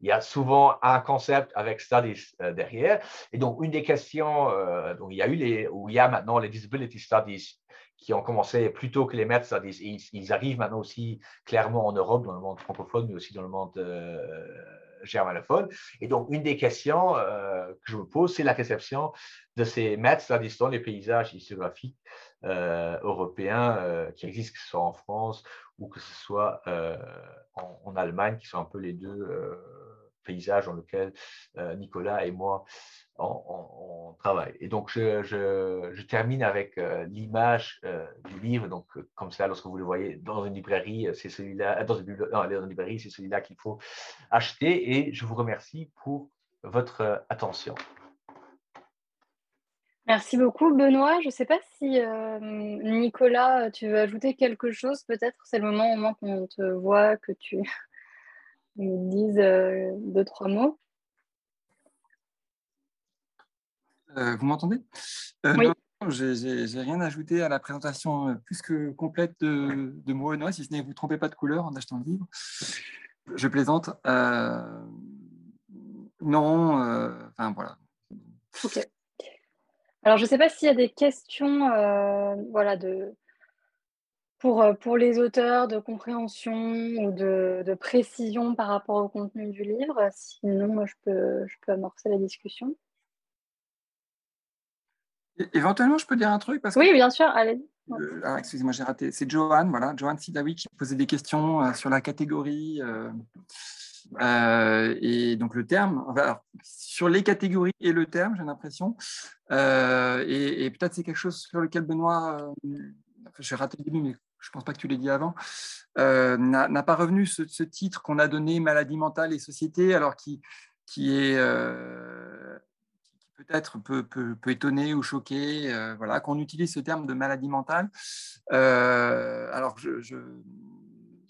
il y a souvent un concept avec studies euh, derrière. Et donc, une des questions, euh, donc il y a eu les, ou il y a maintenant les disability studies qui ont commencé plus tôt que les maths studies. ils, arrivent maintenant aussi clairement en Europe, dans le monde francophone, mais aussi dans le monde euh, germanophone. Et donc, une des questions que je me pose, c'est la réception de ces maths studies dans les paysages historiographiques européens qui existent, que ce soit en France ou que ce soit en, en, Allemagne, qui sont un peu les deux paysage dans lequel euh, Nicolas et moi on, travaille. Et donc, je, termine avec euh, l'image euh, du livre. Donc, comme ça, lorsque vous le voyez dans une librairie, c'est celui-là, dans une, librairie, c'est celui-là qu'il faut acheter. Et je vous remercie pour votre attention. Merci beaucoup, Benoît. Je ne sais pas si Nicolas, tu veux ajouter quelque chose. Peut-être c'est le moment au moins qu'on te voit, que tu nous disent euh, deux, trois mots. Euh, vous m'entendez? Euh, Oui. J'ai rien ajouté à la présentation plus que complète de, de Monois, si ce n'est que vous ne trompez pas de couleur en achetant le livre. Je plaisante. non, enfin voilà. Ok. Alors, je ne sais pas s'il y a des questions voilà, de, pour, euh, pour les auteurs de compréhension ou de, de, précision par rapport au contenu du livre. Sinon, moi, je peux, je peux amorcer la discussion. Éventuellement, je peux dire un truc parce Oui, bien sûr, allez. Euh, ah, excusez-moi, j'ai raté. C'est Johan, voilà, Johan Sidawi qui posait des questions euh, sur la catégorie et donc le terme. Sur les catégories et le terme, j'ai l'impression. et, et peut-être c'est quelque chose sur lequel Benoît, j'ai raté le début, mais je ne pense pas que tu l'aies dit avant, euh, n'a pas revenu ce, titre qu'on a donné Maladie mentale et société, alors qui, qui est euh, peut-être peut, peut, étonner ou choquer, euh, voilà, qu'on utilise ce terme de maladie mentale. alors, je,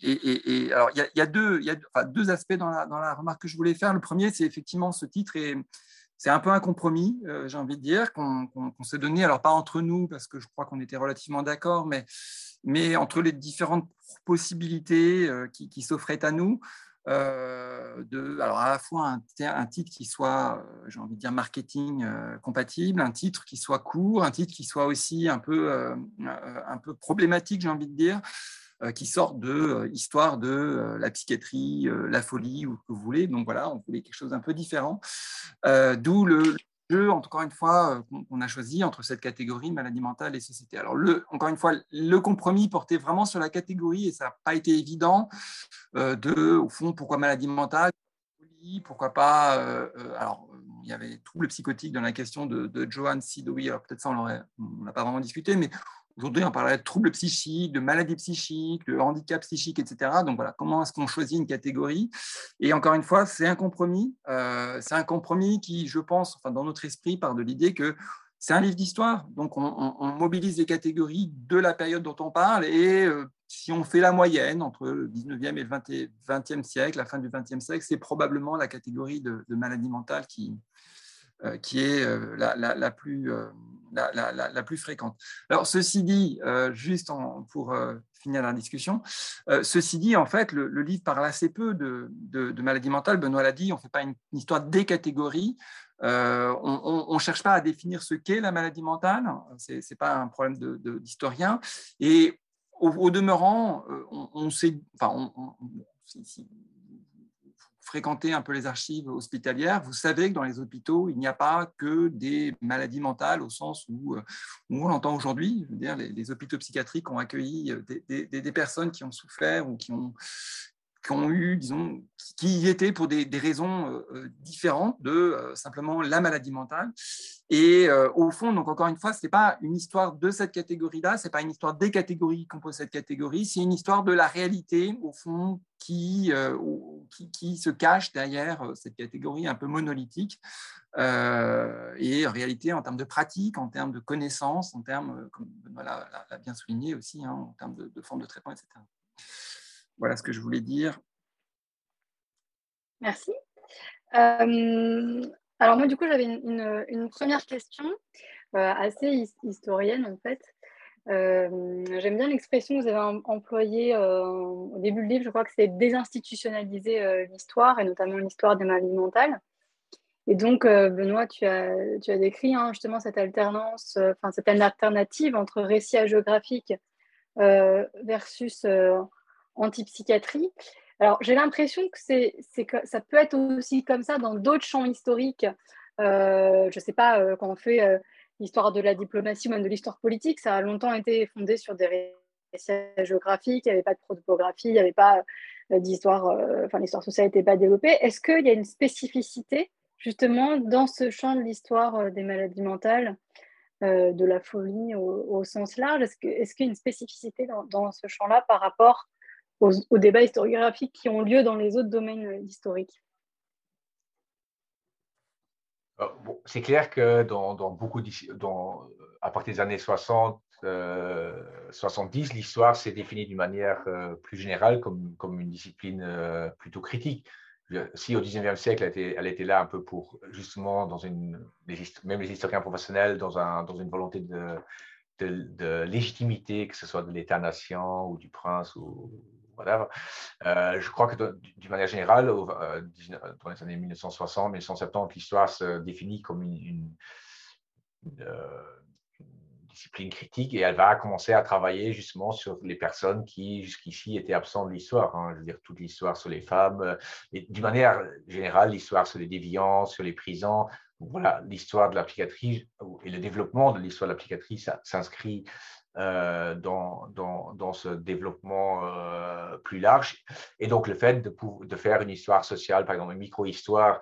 alors, il y, a, deux, aspects dans la, remarque que je voulais faire. Le premier, c'est effectivement ce titre et c'est un peu un compromis, j'ai envie de dire, qu'on s'est donné. Alors, pas entre nous, parce que je crois qu'on était relativement d'accord, mais entre les différentes possibilités euh, qui, s'offraient à nous, euh, de, alors à la fois un, titre qui soit, euh, j'ai envie de dire, marketing compatible, un titre qui soit court, un titre qui soit aussi un peu, un peu problématique, j'ai envie de dire, qui sort de histoire de la psychiatrie, la folie ou ce que vous voulez. Donc voilà, on voulait quelque chose d'un peu différent. D'où le, encore une fois, euh, qu'on a choisi entre cette catégorie maladie mentale et société. Alors, le, encore une fois, le compromis portait vraiment sur la catégorie et ça n'a pas été évident euh, de, au fond, pourquoi maladie mentale pourquoi pas euh, alors il y avait trouble psychotique dans la question de, de Johan Sidoui alors peut-être ça on n'a pas vraiment discuté mais Aujourd'hui, on parlerait de troubles psychiques, de maladies psychiques, de handicap psychique, etc. Donc voilà, comment est-ce qu'on choisit une catégorie? Et encore une fois, c'est un compromis. Euh, c'est un compromis qui, je pense, enfin, dans notre esprit, part de l'idée que c'est un livre d'histoire. Donc on, mobilise les catégories de la période dont on parle. Et euh, si on fait la moyenne entre le 19e et le 20e, siècle, la fin du 20e siècle, c'est probablement la catégorie de, de maladie mentale qui, euh, qui est la, la, plus la, plus fréquente. Alors, ceci dit, euh, juste pour euh, finir la discussion, euh, ceci dit, en fait, le, livre parle assez peu de, de, maladies mentales. Benoît l'a dit, on ne fait pas une, histoire des catégories. on ne cherche pas à définir ce qu'est la maladie mentale. Ce n'est pas un problème d'historien. Et au, demeurant, on, sait, fréquentez un peu les archives hospitalières, vous savez que dans les hôpitaux, il n'y a pas que des maladies mentales au sens où, euh, on l'entend aujourd'hui. Les, hôpitaux psychiatriques ont accueilli euh, des, personnes qui ont souffert ou qui ont, qui ont eu, disons, qui y étaient pour des, raisons différentes de simplement la maladie mentale. Et au fond, donc encore une fois, ce n'est pas une histoire de cette catégorie-là, ce n'est pas une histoire des catégories qui composent cette catégorie, c'est une histoire de la réalité, au fond, qui, qui, qui, se cache derrière cette catégorie un peu monolithique. et en réalité, en termes de pratique, en termes de connaissances, en termes, comme Benoît l'a bien souligné aussi, hein, en termes de, de forme de traitement, etc. Voilà ce que je voulais dire. Merci. Euh, alors moi, du coup, j'avais une, première question euh, assez historienne, en fait. Euh, j'aime bien l'expression que vous avez employée au début du livre, je crois que c'est désinstitutionnaliser l'histoire, et notamment l'histoire des maladies mentales. Et donc, Benoît, tu as, tu as décrit hein, justement cette alternance, enfin cette alternative entre récit géographique versus antipsychiatrie. Alors, j'ai l'impression que, c'est, que ça peut être aussi comme ça dans d'autres champs historiques. Euh, je ne sais pas, euh, quand on fait euh, l'histoire de la diplomatie ou même de l'histoire politique, ça a longtemps été fondé sur des récits géographiques, il n'y avait pas de protographie, il n'y avait pas d'histoire, enfin, l'histoire sociale n'était pas développée. Est-ce qu'il y a une spécificité, justement, dans ce champ de l'histoire des maladies mentales de la folie au, sens large? Est-ce, qu'il y a une spécificité dans ce champ-là par rapport aux, débats historiographiques qui ont lieu dans les autres domaines euh, historiques. Euh, c'est clair que dans, beaucoup à partir des années 60, 70, euh, l'histoire s'est définie d'une manière plus générale comme, comme une discipline plutôt critique. Si au 19e siècle, elle était, là un peu pour justement, dans une, même les historiens professionnels, dans, un, dans une volonté de, de, de légitimité, que ce soit de l'État-nation ou du prince ou, euh, je crois que d'une manière générale, euh, dans les années 1960, 1970, l'histoire se définit comme une, euh, discipline critique et elle va commencer à travailler justement sur les personnes qui jusqu'ici étaient absentes de l'histoire. Hein. je veux dire, toute l'histoire sur les femmes, et d'une manière générale, l'histoire sur les déviants, sur les prisons. Voilà, l'histoire de la et le développement de l'histoire de la s'inscrit euh, dans, ce développement euh, plus large. Et donc, le fait de, faire une histoire sociale, par exemple, une micro-histoire,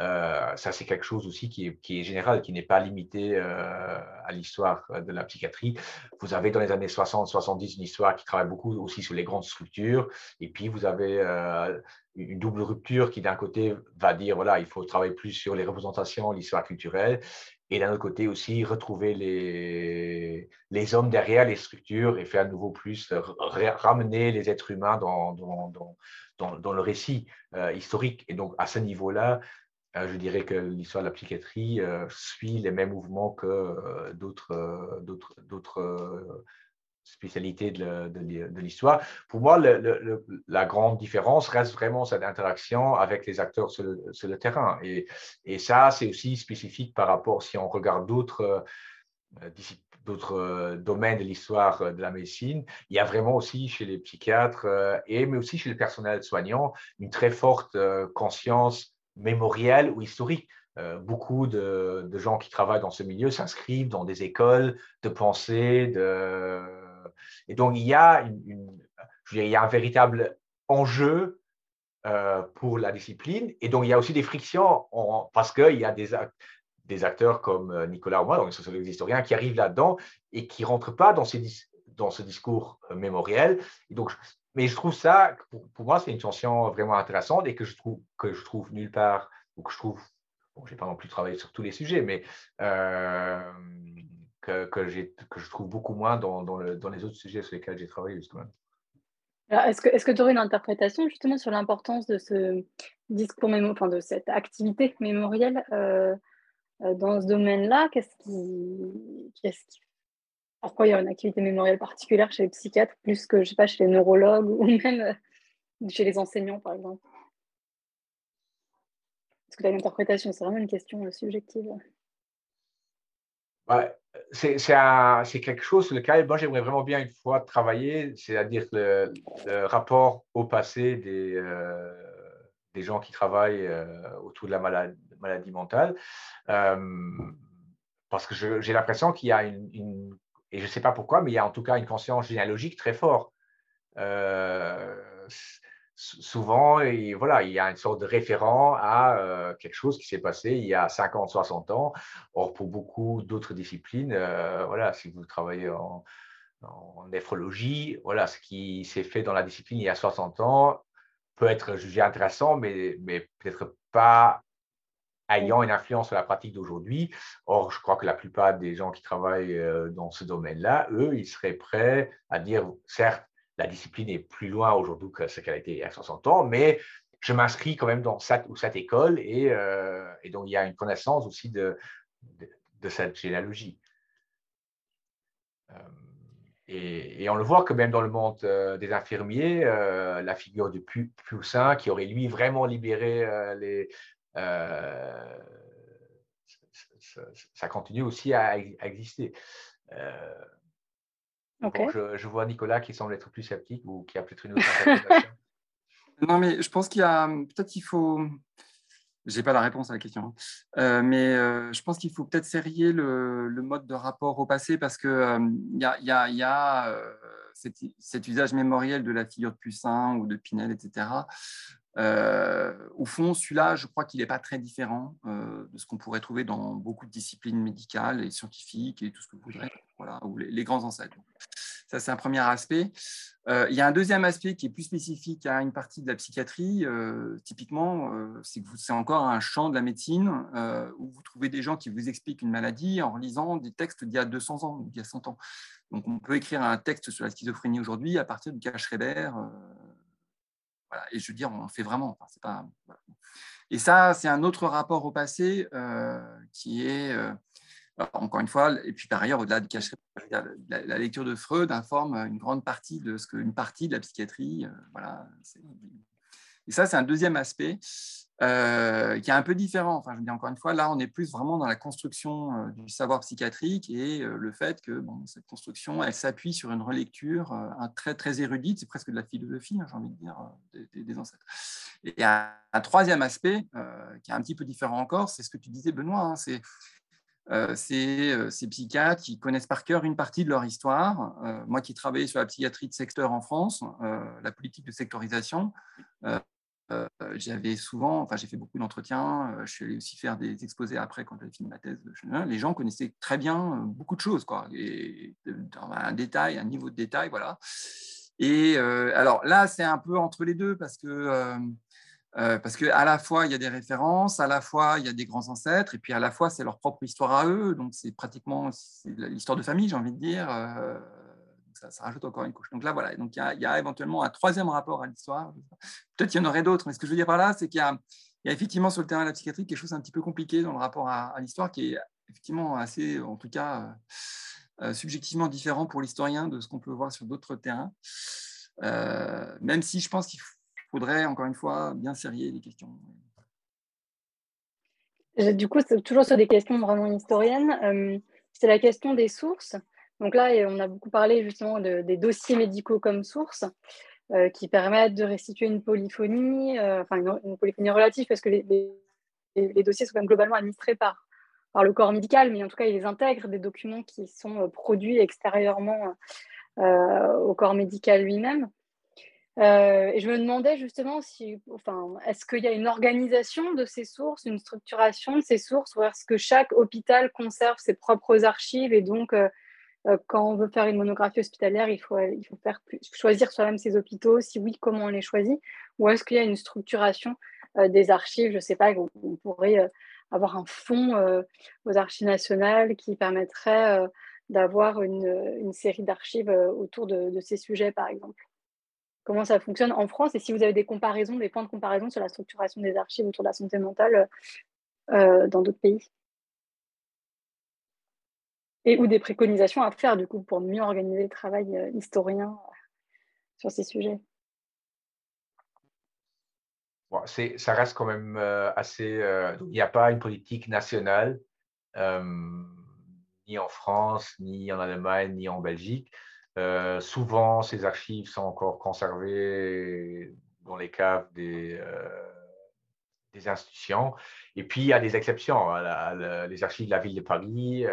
euh, ça, c'est quelque chose aussi qui est, général, qui n'est pas limité à l'histoire de la psychiatrie. Vous avez dans les années 60-70 une histoire qui travaille beaucoup aussi sur les grandes structures. Et puis, vous avez une double rupture qui, d'un côté, va dire, voilà, il faut travailler plus sur les représentations, l'histoire culturelle et d'un autre côté aussi retrouver les, les hommes derrière les structures et faire à nouveau plus ramener les êtres humains dans, dans, dans, le récit euh, historique. Et donc à ce niveau-là, euh, je dirais que l'histoire de la psychiatrie euh, suit les mêmes mouvements que d'autres spécialité de, l'histoire. Pour moi, la grande différence reste vraiment cette interaction avec les acteurs sur le, terrain. Et, ça, c'est aussi spécifique par rapport, si on regarde d'autres euh, euh, domaines de l'histoire euh, de la médecine, il y a vraiment aussi chez les psychiatres et mais aussi chez le personnel soignant une très forte conscience mémorielle ou historique. beaucoup de, gens qui travaillent dans ce milieu s'inscrivent dans des écoles de pensée, de, et donc, il y a, un véritable enjeu euh, pour la discipline. Et donc, il y a aussi des frictions parce qu'il y a des, acteurs comme euh, Nicolas ou moi, donc sociologues historiens, qui arrivent là-dedans et qui ne rentrent pas dans, ce discours euh, mémoriel. Donc, mais je trouve ça, pour, moi, c'est une tension vraiment intéressante et que je trouve, que je trouve nulle part, ou que je trouve, bon, je n'ai pas non plus travaillé sur tous les sujets, mais que, que, je trouve beaucoup moins dans, dans, le, dans, les autres sujets sur lesquels j'ai travaillé justement. Est-ce que tu aurais une interprétation justement sur l'importance de ce discours mémo, enfin de cette activité mémorielle euh, euh, dans ce domaine-là? Qu'est-ce qui, qu'est-ce qui, pourquoi il y a une activité mémorielle particulière chez les psychiatres plus que je sais pas chez les neurologues ou même euh, chez les enseignants par exemple? Est-ce que tu as une interprétation C'est vraiment une question subjective. Ouais, c'est quelque chose sur lequel moi j'aimerais vraiment bien une fois travailler, c'est-à-dire le, rapport au passé des, euh, gens qui travaillent euh, autour de la maladie, mentale. Euh, parce que j'ai l'impression qu'il y a une, et je ne sais pas pourquoi, mais il y a en tout cas une conscience généalogique très forte. Souvent, voilà, il y a une sorte de référent à quelque chose qui s'est passé il y a 50, 60 ans. Or, pour beaucoup d'autres disciplines, voilà, si vous travaillez en, en néphrologie, voilà, ce qui s'est fait dans la discipline il y a 60 ans peut être jugé intéressant, mais, mais peut-être pas ayant une influence sur la pratique d'aujourd'hui. Or, je crois que la plupart des gens qui travaillent euh, dans ce domaine-là, eux, ils seraient prêts à dire, certes, la discipline est plus loin aujourd'hui que ce qu'elle été il y a 60 ans, mais je m'inscris quand même dans cette école et, euh, donc il y a une connaissance aussi de, cette généalogie. Euh, et, on le voit que même dans le monde des infirmiers, la figure de Poussin, qui aurait lui vraiment libéré les, euh, ça, continue aussi à, exister. Euh, je, vois Nicolas qui semble être plus sceptique ou qui a peut-être une autre interprétation. non, mais je pense qu'il y a peut-être qu'il faut. J'ai pas la réponse à la question, hein. euh, mais je pense qu'il faut peut-être serrer le, mode de rapport au passé parce que il y a, y a, y a cet, cet, usage mémoriel de la figure de Poussin ou de Pinel, etc. Euh, au fond, celui-là, je crois qu'il n'est pas très différent euh, de ce qu'on pourrait trouver dans beaucoup de disciplines médicales et scientifiques et tout ce que vous voudrez, voilà, ou les, grands ancêtres. Ça, c'est un premier aspect. Euh, il y a un deuxième aspect qui est plus spécifique à une partie de la psychiatrie. typiquement, c'est que c'est encore un champ de la médecine où vous trouvez des gens qui vous expliquent une maladie en lisant des textes d'il y a 200 ans ou d'il y a 100 ans. Donc, on peut écrire un texte sur la schizophrénie aujourd'hui à partir du cas Et je veux dire, on fait vraiment. pas, Et ça, c'est un autre rapport au passé euh, qui est, euh, encore une fois, et puis par ailleurs, au-delà du cacherai, la, lecture de Freud informe une grande partie de ce qu'une partie de la psychiatrie. Euh, voilà, et ça, c'est un deuxième aspect. Euh, qui est un peu différent. Enfin, je dis encore une fois, là, on est plus vraiment dans la construction euh, du savoir psychiatrique et euh, le fait que cette construction, elle s'appuie sur une relecture un très, très érudite, c'est presque de la philosophie, hein, j'ai envie de dire, des, ancêtres. Et un, un troisième aspect, qui est un petit peu différent encore, c'est ce que tu disais, Benoît, hein, c'est ces psychiatres qui connaissent par cœur une partie de leur histoire. moi qui travaillais sur la psychiatrie de secteur en France, la politique de sectorisation, j'avais souvent, enfin j'ai fait beaucoup d'entretiens, euh, je suis allé aussi faire des exposés après quand j'avais fini ma thèse. Les gens connaissaient très bien euh, beaucoup de choses, quoi, un détail, un niveau de détail, voilà. Et alors là, c'est un peu entre les deux parce que parce que à la fois il y a des références, à la fois il y a des grands ancêtres, et puis à la fois c'est leur propre histoire à eux. Donc c'est pratiquement l'histoire de famille, j'ai envie de dire ça, rajoute encore une couche. Donc là, voilà. Donc il y, a, éventuellement un troisième rapport à l'histoire. Peut-être qu'il y en aurait d'autres, mais ce que je veux dire par là, c'est qu'il y, a effectivement sur le terrain de la psychiatrie quelque chose d'un petit peu compliqué dans le rapport à, l'histoire qui est effectivement assez, en tout cas, euh, euh, subjectivement différent pour l'historien de ce qu'on peut voir sur d'autres terrains. Euh, même si je pense qu'il faudrait, encore une fois, bien serrer les questions. Du coup, toujours sur des questions vraiment historiennes. c'est la question des sources. Donc là, on a beaucoup parlé justement des dossiers médicaux comme source, euh, qui permettent de restituer une polyphonie, euh, enfin une, polyphonie relative, parce que les, dossiers sont quand même globalement administrés par, le corps médical, mais en tout cas, ils intègrent des documents qui sont euh, produits extérieurement au corps médical lui-même. et je me demandais justement si, enfin, est-ce qu'il y a une organisation de ces sources, une structuration de ces sources, ou est-ce que chaque hôpital conserve ses propres archives et donc quand on veut faire une monographie hospitalière, il faut, choisir soi-même ses hôpitaux. Si oui, comment on les choisit Ou est-ce qu'il y a une structuration euh, des archives Je ne sais pas, on, pourrait euh, avoir un fonds aux archives nationales qui permettrait d'avoir une, série d'archives autour de, ces sujets, par exemple. Comment ça fonctionne en France et si vous avez des comparaisons, des points de comparaison sur la structuration des archives autour de la santé mentale dans d'autres pays? Et ou des préconisations à faire du coup pour mieux organiser le travail euh, historien euh, sur ces sujets. ça reste quand même euh, assez. il n'y a pas une politique nationale, ni en France, ni en Allemagne, ni en Belgique. souvent, ces archives sont encore conservées dans les caves des, institutions. Et puis, il y a des exceptions. Hein, les archives de la ville de Paris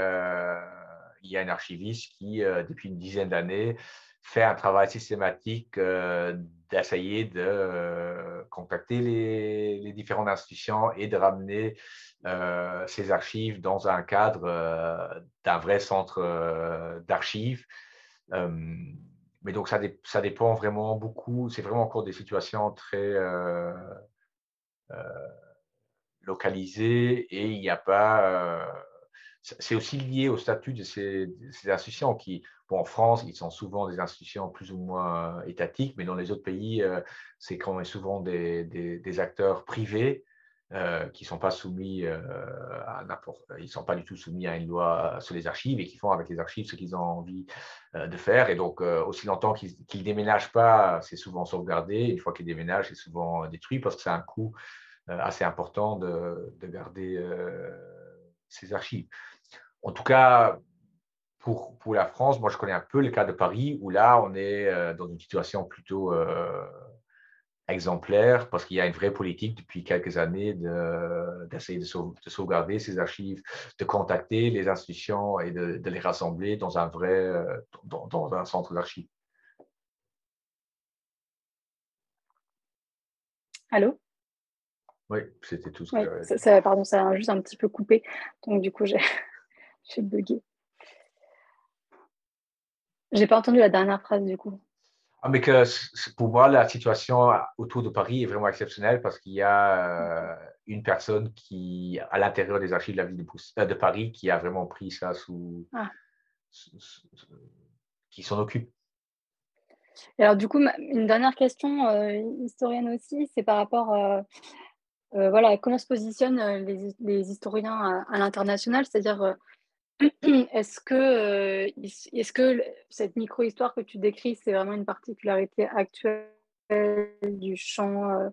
il y a un archiviste qui, euh, depuis une dizaine d'années, fait un travail systématique euh, d'essayer de contacter les, différentes institutions et de ramener ces archives dans un cadre d'un vrai centre d'archives. mais donc, ça, ça, dépend vraiment beaucoup. C'est vraiment encore des situations très localisées et il n'y a pas c'est aussi lié au statut de ces, institutions qui, en France, ils sont souvent des institutions plus ou moins étatiques, mais dans les autres pays, euh, c'est quand même souvent des, acteurs privés euh, qui ne sont pas soumis euh, à n'importe, sont pas du tout soumis à une loi sur les archives et qui font avec les archives ce qu'ils ont envie de faire. Et donc, aussi longtemps qu'ils ne déménagent pas, c'est souvent sauvegardé. Une fois qu'ils déménagent, c'est souvent détruit parce que c'est un coût assez important de garder ces archives en tout cas, pour, pour, la France, moi je connais un peu le cas de Paris où là on est euh, dans une situation plutôt euh, exemplaire parce qu'il y a une vraie politique depuis quelques années d'essayer de, sauvegarder ces archives, de contacter les institutions et de, les rassembler dans un vrai euh, dans, un centre d'archives. Allô? Oui, c'était tout ce que ça, Pardon, ça a juste un petit peu coupé. Donc du coup, j'ai j'ai bugué. J'ai pas entendu la dernière phrase du coup. Ah, mais que pour moi, la situation autour de Paris est vraiment exceptionnelle parce qu'il y a euh, une personne qui, à l'intérieur des archives de la ville de, euh, de, Paris, qui a vraiment pris ça sous. Ah. qui s'en occupe. alors, du coup, une dernière question euh, historienne aussi, c'est par rapport. voilà, comment se positionnent les, historiens à l'international, c'est-à-dire Est-ce que, euh, est que cette micro-histoire que tu décris, c'est vraiment une particularité actuelle du champ euh,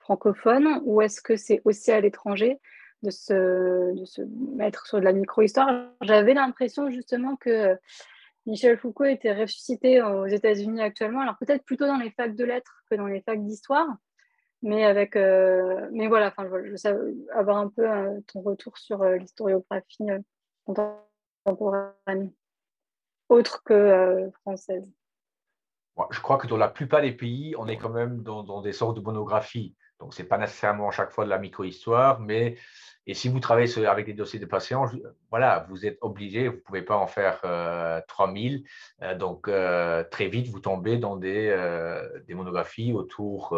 francophone ou est-ce que c'est aussi à l'étranger de se, de se mettre sur de la micro-histoire? J'avais l'impression justement que Michel Foucault était ressuscité aux États-Unis actuellement, alors peut-être plutôt dans les facs de lettres que dans les facs d'histoire, mais avec, euh, mais voilà, enfin, je veux avoir un peu ton retour sur l'historiographie contemporaine, autre que euh, française Je crois que dans la plupart des pays, on est quand même dans, des sortes de monographies. Donc, ce n'est pas nécessairement à chaque fois de la micro-histoire, mais et si vous travaillez avec des dossiers de patients, voilà, vous êtes obligé, vous ne pouvez pas en faire 3000. Euh, euh, donc, très vite, vous tombez dans des, des monographies autour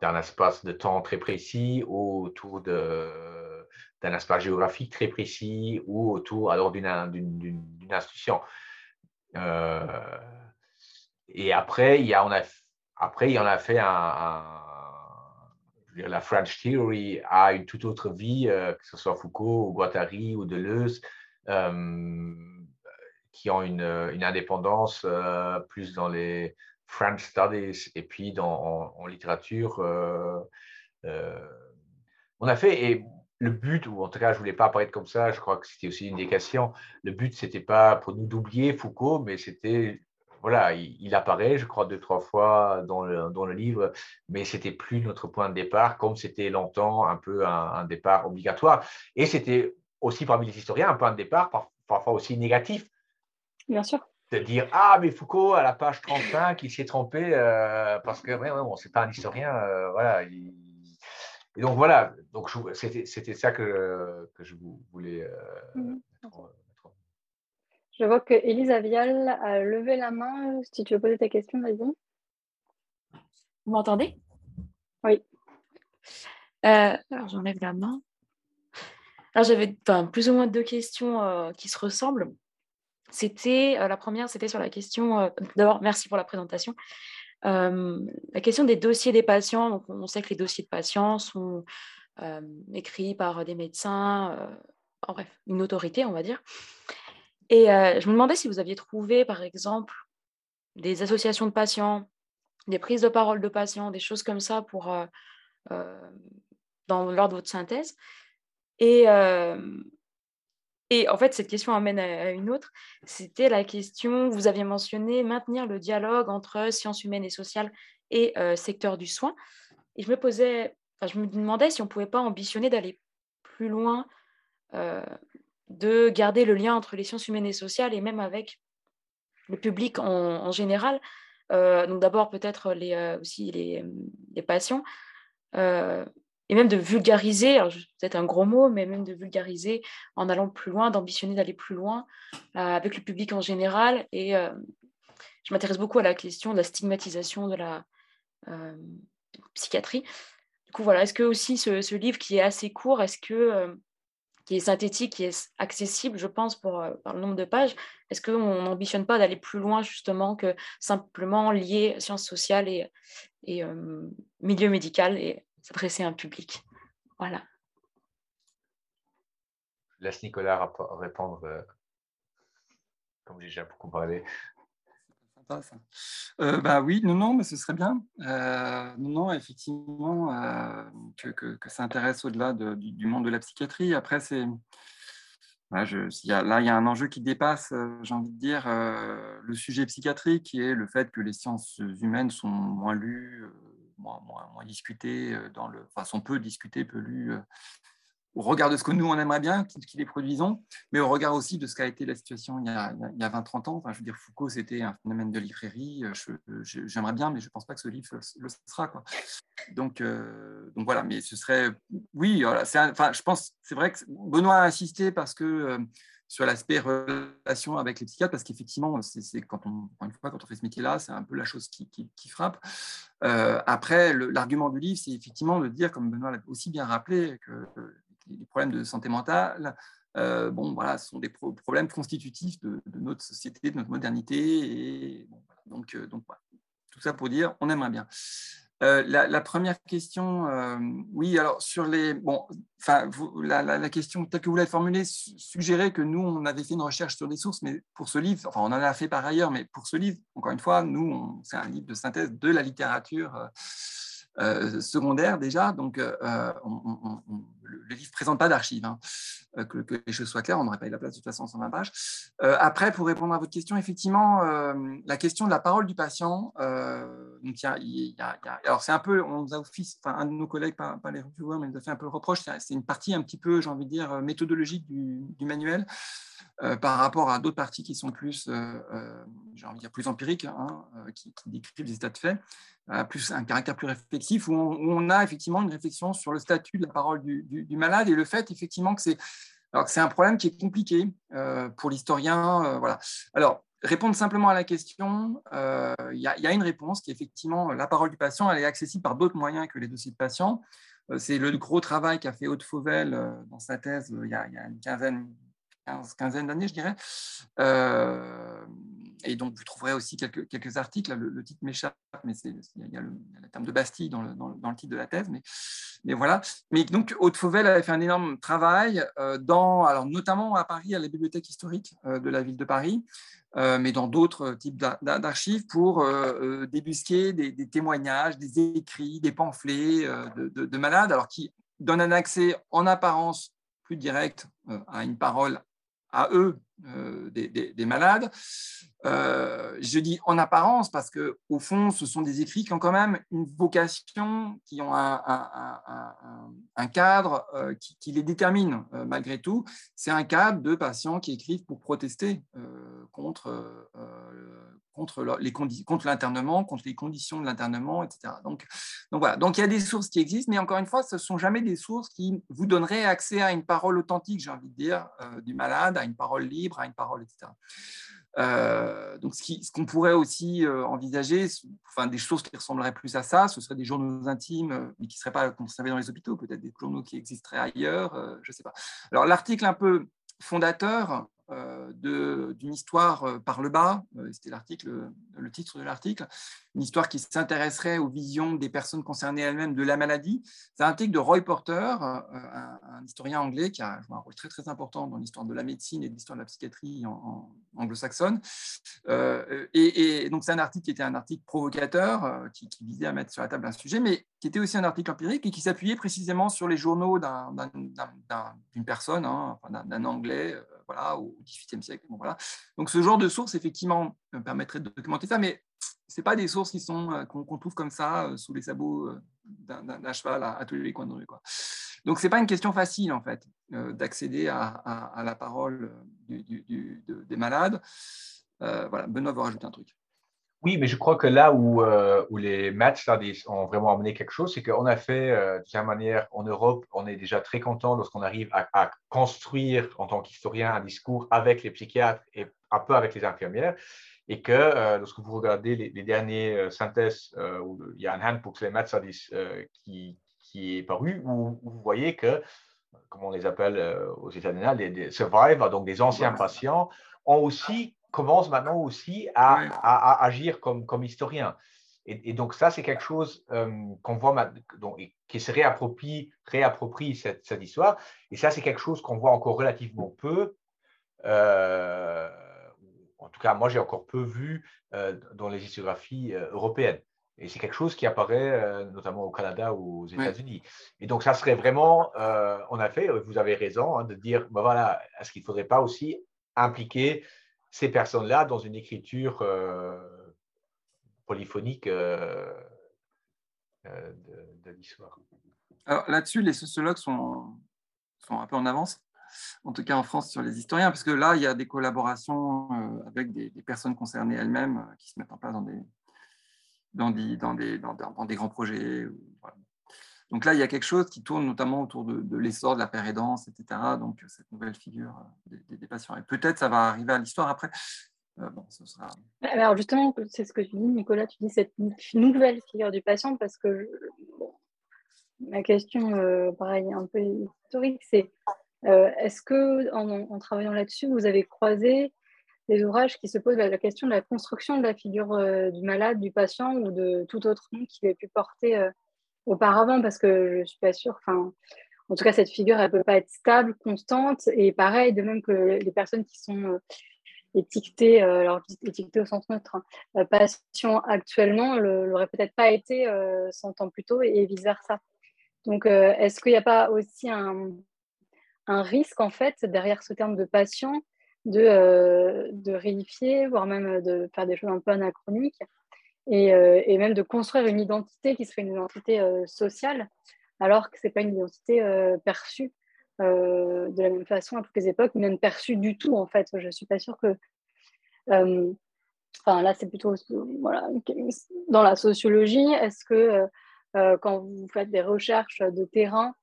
d'un espace de temps très précis, autour de d'un espace géographique très précis ou autour alors d'une institution. Euh, et après, il y a, on a, après, il y en a fait un, la French Theory a une toute autre vie, euh, que ce soit Foucault ou Guattari ou Deleuze, euh, qui ont une, une indépendance plus dans les French Studies et puis dans, en, littérature. on a fait, le but, ou en tout cas, je ne voulais pas apparaître comme ça, je crois que c'était aussi une des questions. Le but, ce n'était pas pour nous d'oublier Foucault, mais c'était, voilà, il, apparaît, je crois, deux, trois fois dans le, dans le livre, mais ce n'était plus notre point de départ, comme c'était longtemps un peu un, départ obligatoire. Et c'était aussi parmi les historiens un point de départ parfois aussi négatif. Bien sûr. De dire, ah, mais Foucault, à la page 35, il s'est trompé euh, parce que, ouais, ouais, bon, c'est pas un historien, euh, voilà, il et donc voilà, donc c'était ça que, que, je voulais euh, mhm. mettre, Je vois que Elisa Vial a levé la main. Si tu veux poser ta question, vas-y. Vous m'entendez? Oui. Euh, alors j'enlève la main. Alors j'avais plus ou moins deux questions euh, qui se ressemblent. C'était la première, c'était sur la question. D'abord, merci pour la présentation la question des dossiers des patients, on sait que les dossiers de patients sont écrits par des médecins, en bref, une autorité, on va dire. Et je me demandais si vous aviez trouvé, par exemple, des associations de patients, des prises de parole de patients, des choses comme ça pour, dans, lors de votre synthèse. Et en fait, cette question amène à une autre. C'était la question, vous aviez mentionné maintenir le dialogue entre sciences humaines et sociales et euh, secteur du soin. Et je me posais, je me demandais si on ne pouvait pas ambitionner d'aller plus loin, euh, de garder le lien entre les sciences humaines et sociales et même avec le public en, général, donc d'abord peut-être aussi les patients, et même de vulgariser, peut-être un gros mot, mais même de vulgariser en allant plus loin, d'ambitionner d'aller plus loin avec le public en général. Et je m'intéresse beaucoup à la question de la stigmatisation de la psychiatrie. Du coup, voilà, est-ce que aussi ce, livre qui est assez court, est-ce que qui est synthétique, qui est accessible, je pense, pour, par le nombre de pages, est-ce qu'on n'ambitionne pas d'aller plus loin justement que simplement lier sciences sociales et, et milieu médical s'adresser à un public Voilà. Je laisse Nicolas répondre, comme j'ai déjà beaucoup parlé. Euh, bah oui, non, non, mais ce serait bien. Euh, non, non, effectivement, euh, que, que, ça intéresse au-delà du, monde de la psychiatrie. Après, c'est là, il y a, là, il y a un enjeu qui dépasse, j'ai envie de dire, le sujet psychiatrique, qui est le fait que les sciences humaines sont moins lues, moins, moins, discutées, dans le, enfin, sont peu discutées, peu lues au regard de ce que nous, on aimerait bien, qui les produisons, mais au regard aussi de ce qu'a été la situation il y a, il y a 20-30 ans. Enfin, je veux dire, Foucault, c'était un phénomène de librairie. Euh, j'aimerais bien, mais je ne pense pas que ce livre le sera. Quoi. Donc, euh, donc voilà, mais ce serait... Oui, voilà, enfin, je pense, c'est vrai que Benoît a insisté parce que... Euh, sur l'aspect relation avec les psychiatres, parce qu'effectivement, c'est quand on, une fois, quand on fait ce métier-là, c'est un peu la chose qui, qui, frappe. après, l'argument du livre, c'est effectivement de dire, comme Benoît l'a aussi bien rappelé, que les problèmes de santé mentale, euh, bon, voilà, sont des problèmes constitutifs de, notre société, de notre modernité. Et, donc, euh, donc tout ça pour dire, on aimerait bien. Euh, la, première question, oui, alors sur les. Bon, enfin, la, la, question telle que vous l'avez formulée suggérait que nous, on avait fait une recherche sur des sources, mais pour ce livre, enfin, on en a fait par ailleurs, mais pour ce livre, encore une fois, nous, c'est un livre de synthèse de la littérature euh, secondaire déjà, donc euh, le livre ne présente pas d'archives, hein. euh, que, les choses soient claires, on n'aurait pas eu la place de toute façon en 120 pages. après, pour répondre à votre question, effectivement, la question de la parole du patient, donc y a, alors c'est un peu, on nous a office, enfin, un de nos collègues, pas, les reviewers, mais nous a fait un peu le reproche, c'est une partie un petit peu, j'ai envie de dire, méthodologique du, manuel. par rapport à d'autres parties qui sont plus, j'ai envie de dire, plus empiriques, hein, qui, qui, décrivent des états de fait plus un caractère plus réflexif, où on, a effectivement une réflexion sur le statut de la parole du, malade et le fait effectivement que c'est alors c'est un problème qui est compliqué euh, pour l'historien. Euh, voilà. Alors répondre simplement à la question, euh, il y, a une réponse qui est effectivement la parole du patient, elle est accessible par d'autres moyens que les dossiers de patients. c'est le gros travail qu'a fait Haute Fauvel dans sa thèse il y a, une quinzaine, quinzaine d'années, je dirais et donc vous trouverez aussi quelques, articles. Le, titre m'échappe, mais il y, a le, terme de Bastille dans le, titre de la thèse. Mais, voilà. Mais donc Haute Fauvel avait fait un énorme travail, euh, dans, alors notamment à Paris, à la bibliothèque historique euh, de la ville de Paris, euh, mais dans d'autres types d'archives pour débusquer des, témoignages, des écrits, des pamphlets de malades, alors qui donnent un accès en apparence plus direct à une parole à eux euh, des, malades. Euh, je dis en apparence parce que au fond, ce sont des écrits qui ont quand même une vocation, qui ont un, cadre euh, qui, les détermine malgré tout. C'est un cadre de patients qui écrivent pour protester contre, contre, les contre l'internement, contre les conditions de l'internement, etc. Donc, voilà. Donc il y a des sources qui existent, mais encore une fois, ce ne sont jamais des sources qui vous donneraient accès à une parole authentique, j'ai envie de dire, du malade, à une parole libre à une parole, etc. Euh, donc, ce qu'on pourrait aussi euh, envisager, enfin, des choses qui ressembleraient plus à ça, ce seraient des journaux intimes, euh, mais qui ne seraient pas conservés dans les hôpitaux, peut-être des journaux qui existeraient ailleurs, je ne sais pas. Alors, l'article un peu fondateur d'une histoire par le bas, c'était l'article, le titre de l'article, une histoire qui s'intéresserait aux visions des personnes concernées elles-mêmes de la maladie. C'est un article de Roy Porter, euh, un, historien anglais qui a joué un rôle très très important dans l'histoire de la médecine et de l'histoire de la psychiatrie anglo-saxonne. Euh, et, donc c'est un article qui était un article provocateur, euh, qui, visait à mettre sur la table un sujet, mais qui était aussi un article empirique et qui s'appuyait précisément sur les journaux d'une personne, hein, d'un anglais, voilà, au XVIIIe siècle. voilà. Donc ce genre de source, effectivement, permettrait de documenter ça, mais c'est pas des sources qui euh, qu'on trouve comme ça euh, sous les sabots euh, d'un cheval à, tous les coins de rue. Quoi. Donc c'est pas une question facile en fait d'accéder à, la parole des malades. voilà, Benoît va rajouter un truc. Oui, mais je crois que là où, euh, où les matchs ont vraiment amené quelque chose, c'est qu'on a fait, euh, de cette manière, en Europe, on est déjà très content lorsqu'on arrive à, construire, en tant qu'historien, un discours avec les psychiatres et un peu avec les infirmières. Et que euh, lorsque vous regardez les, dernières synthèses, où il y a un handbook sur les matchs qui, qui est paru, où, vous voyez que, comme on les appelle aux États-Unis, les, les survivors, donc des anciens patients, ont aussi commence maintenant aussi à, agir comme, comme historien. Et, donc ça, c'est quelque chose euh, qu'on voit, donc, qui se réapproprie, réapproprie cette, cette, histoire. Et ça, c'est quelque chose qu'on voit encore relativement peu. Euh, en tout cas, moi, j'ai encore peu vu euh, dans les historiographies européennes. Et c'est quelque chose qui apparaît notamment au Canada ou aux États-Unis. Et donc, ça serait vraiment, en effet, vous avez raison hein, de dire, ben voilà, est-ce qu'il ne faudrait pas aussi impliquer ces personnes-là dans une écriture euh, polyphonique euh, euh, de, l'histoire. Alors là-dessus, les sociologues sont, un peu en avance, en tout cas en France, sur les historiens, parce que là, il y a des collaborations avec des, personnes concernées elles-mêmes qui se mettent en place dans, des grands projets. Donc là, il y a quelque chose qui tourne notamment autour de, l'essor de la pérédance, etc. Donc cette nouvelle figure euh, des, patients. Et peut-être ça va arriver à l'histoire après. Euh, bon, ce sera... Alors justement, c'est ce que tu dis, Nicolas, tu dis cette nouvelle figure du patient parce que ma question, euh, pareil, un peu historique, c'est est-ce que en, travaillant là-dessus, vous avez croisé des ouvrages qui se posent la, question de la construction de la figure du malade, du patient ou de tout autre nom qui ait pu porter auparavant parce que je suis pas sûre. Enfin, en tout cas, cette figure, elle peut pas être stable, constante. Et pareil, de même que les personnes qui sont euh, étiquetées, euh, alors étiquetées au sens neutre, hein, euh, patients actuellement, l'aurait peut-être pas été 100 ans plus tôt et, vice-versa. Donc, est-ce qu'il n'y a pas aussi un, risque, en fait, derrière ce terme de patient, de réifier, voire même de faire des choses un peu anachroniques? Euh, et, même de construire une identité qui serait une identité euh, sociale, alors que ce n'est pas une identité euh, perçue de la même façon à toutes les époques, même perçue du tout, en fait. Je ne suis pas sûre que... Enfin, là, c'est plutôt voilà, dans la sociologie. Est-ce que quand vous faites des recherches de terrain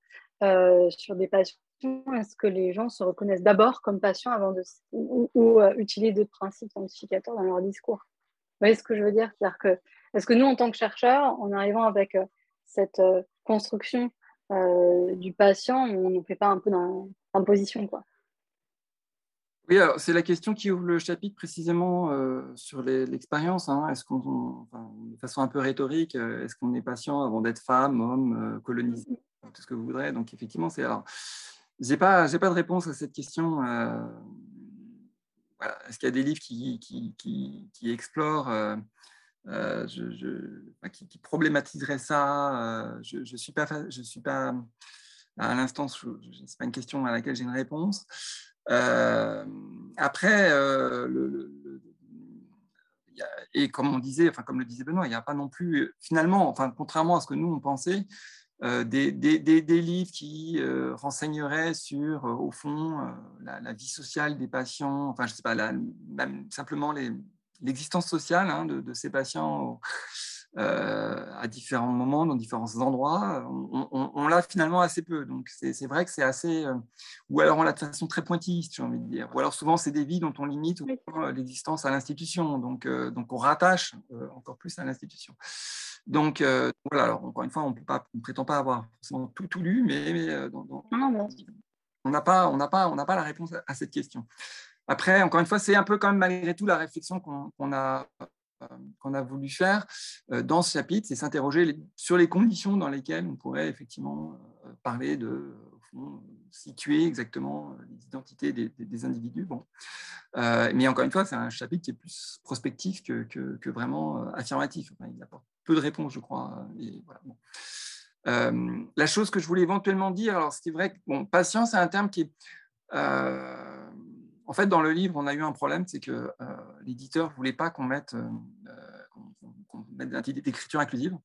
sur des patients, est-ce que les gens se reconnaissent d'abord comme patients avant de ou, ou utilisent d'autres principes identificateurs dans leur discours? Voyez ce que je veux dire? C'est-à-dire que, est-ce que nous, en tant que chercheurs, en arrivant avec euh, cette euh, construction euh, du patient, on ne fait pas un peu d'imposition quoi oui, alors c'est la question qui ouvre le chapitre précisément sur l'expérience. Hein. Est-ce qu'on, de façon un peu rhétorique, est-ce qu'on est patient avant d'être femme, homme, colonisé, tout ce que vous voudrez? Donc effectivement, c'est alors, j'ai pas, j'ai pas de réponse à cette question est-ce qu'il y a des livres qui, qui, explorent, euh, euh, qui, problématiseraient ça euh, Je ne suis pas, suis pas à l'instant, ce n'est pas une question à laquelle j'ai une réponse. après, et comme on disait, enfin comme le disait Benoît, il n'y a pas non plus, finalement, enfin contrairement à ce que nous on pensait, euh, des, livres qui euh, renseigneraient sur, euh, au fond, la, vie sociale des patients, enfin, je sais pas, même simplement l'existence sociale hein, de, ces patients à différents moments, dans différents endroits. On, l'a finalement assez peu. Donc, c'est vrai que c'est assez. ou alors, on l'a de façon très pointilliste, j'ai envie de dire. Ou alors, souvent, c'est des vies dont on limite l'existence à l'institution. Donc, donc, on rattache encore plus à l'institution. Donc, euh, voilà, alors, encore une fois, on ne prétend pas avoir forcément tout, tout lu, mais, euh, on n'a pas, on pas, pas la réponse à, cette question. Après, encore une fois, c'est un peu quand même malgré tout la réflexion qu'on a, euh, qu'on a voulu faire dans ce chapitre, c'est s'interroger sur les conditions dans lesquelles on pourrait effectivement parler de situer exactement les identités des, individus. Bon. mais encore une fois, c'est un chapitre qui est plus prospectif que, que, vraiment affirmatif. il apporte peu de réponses, je crois. Euh, la chose que je voulais éventuellement dire, alors c'est vrai que bon, patience, c'est un terme qui est. Euh, en fait, dans le livre, on a eu un problème, c'est que euh, l'éditeur ne voulait pas qu'on mette, qu mette d'écriture inclusive.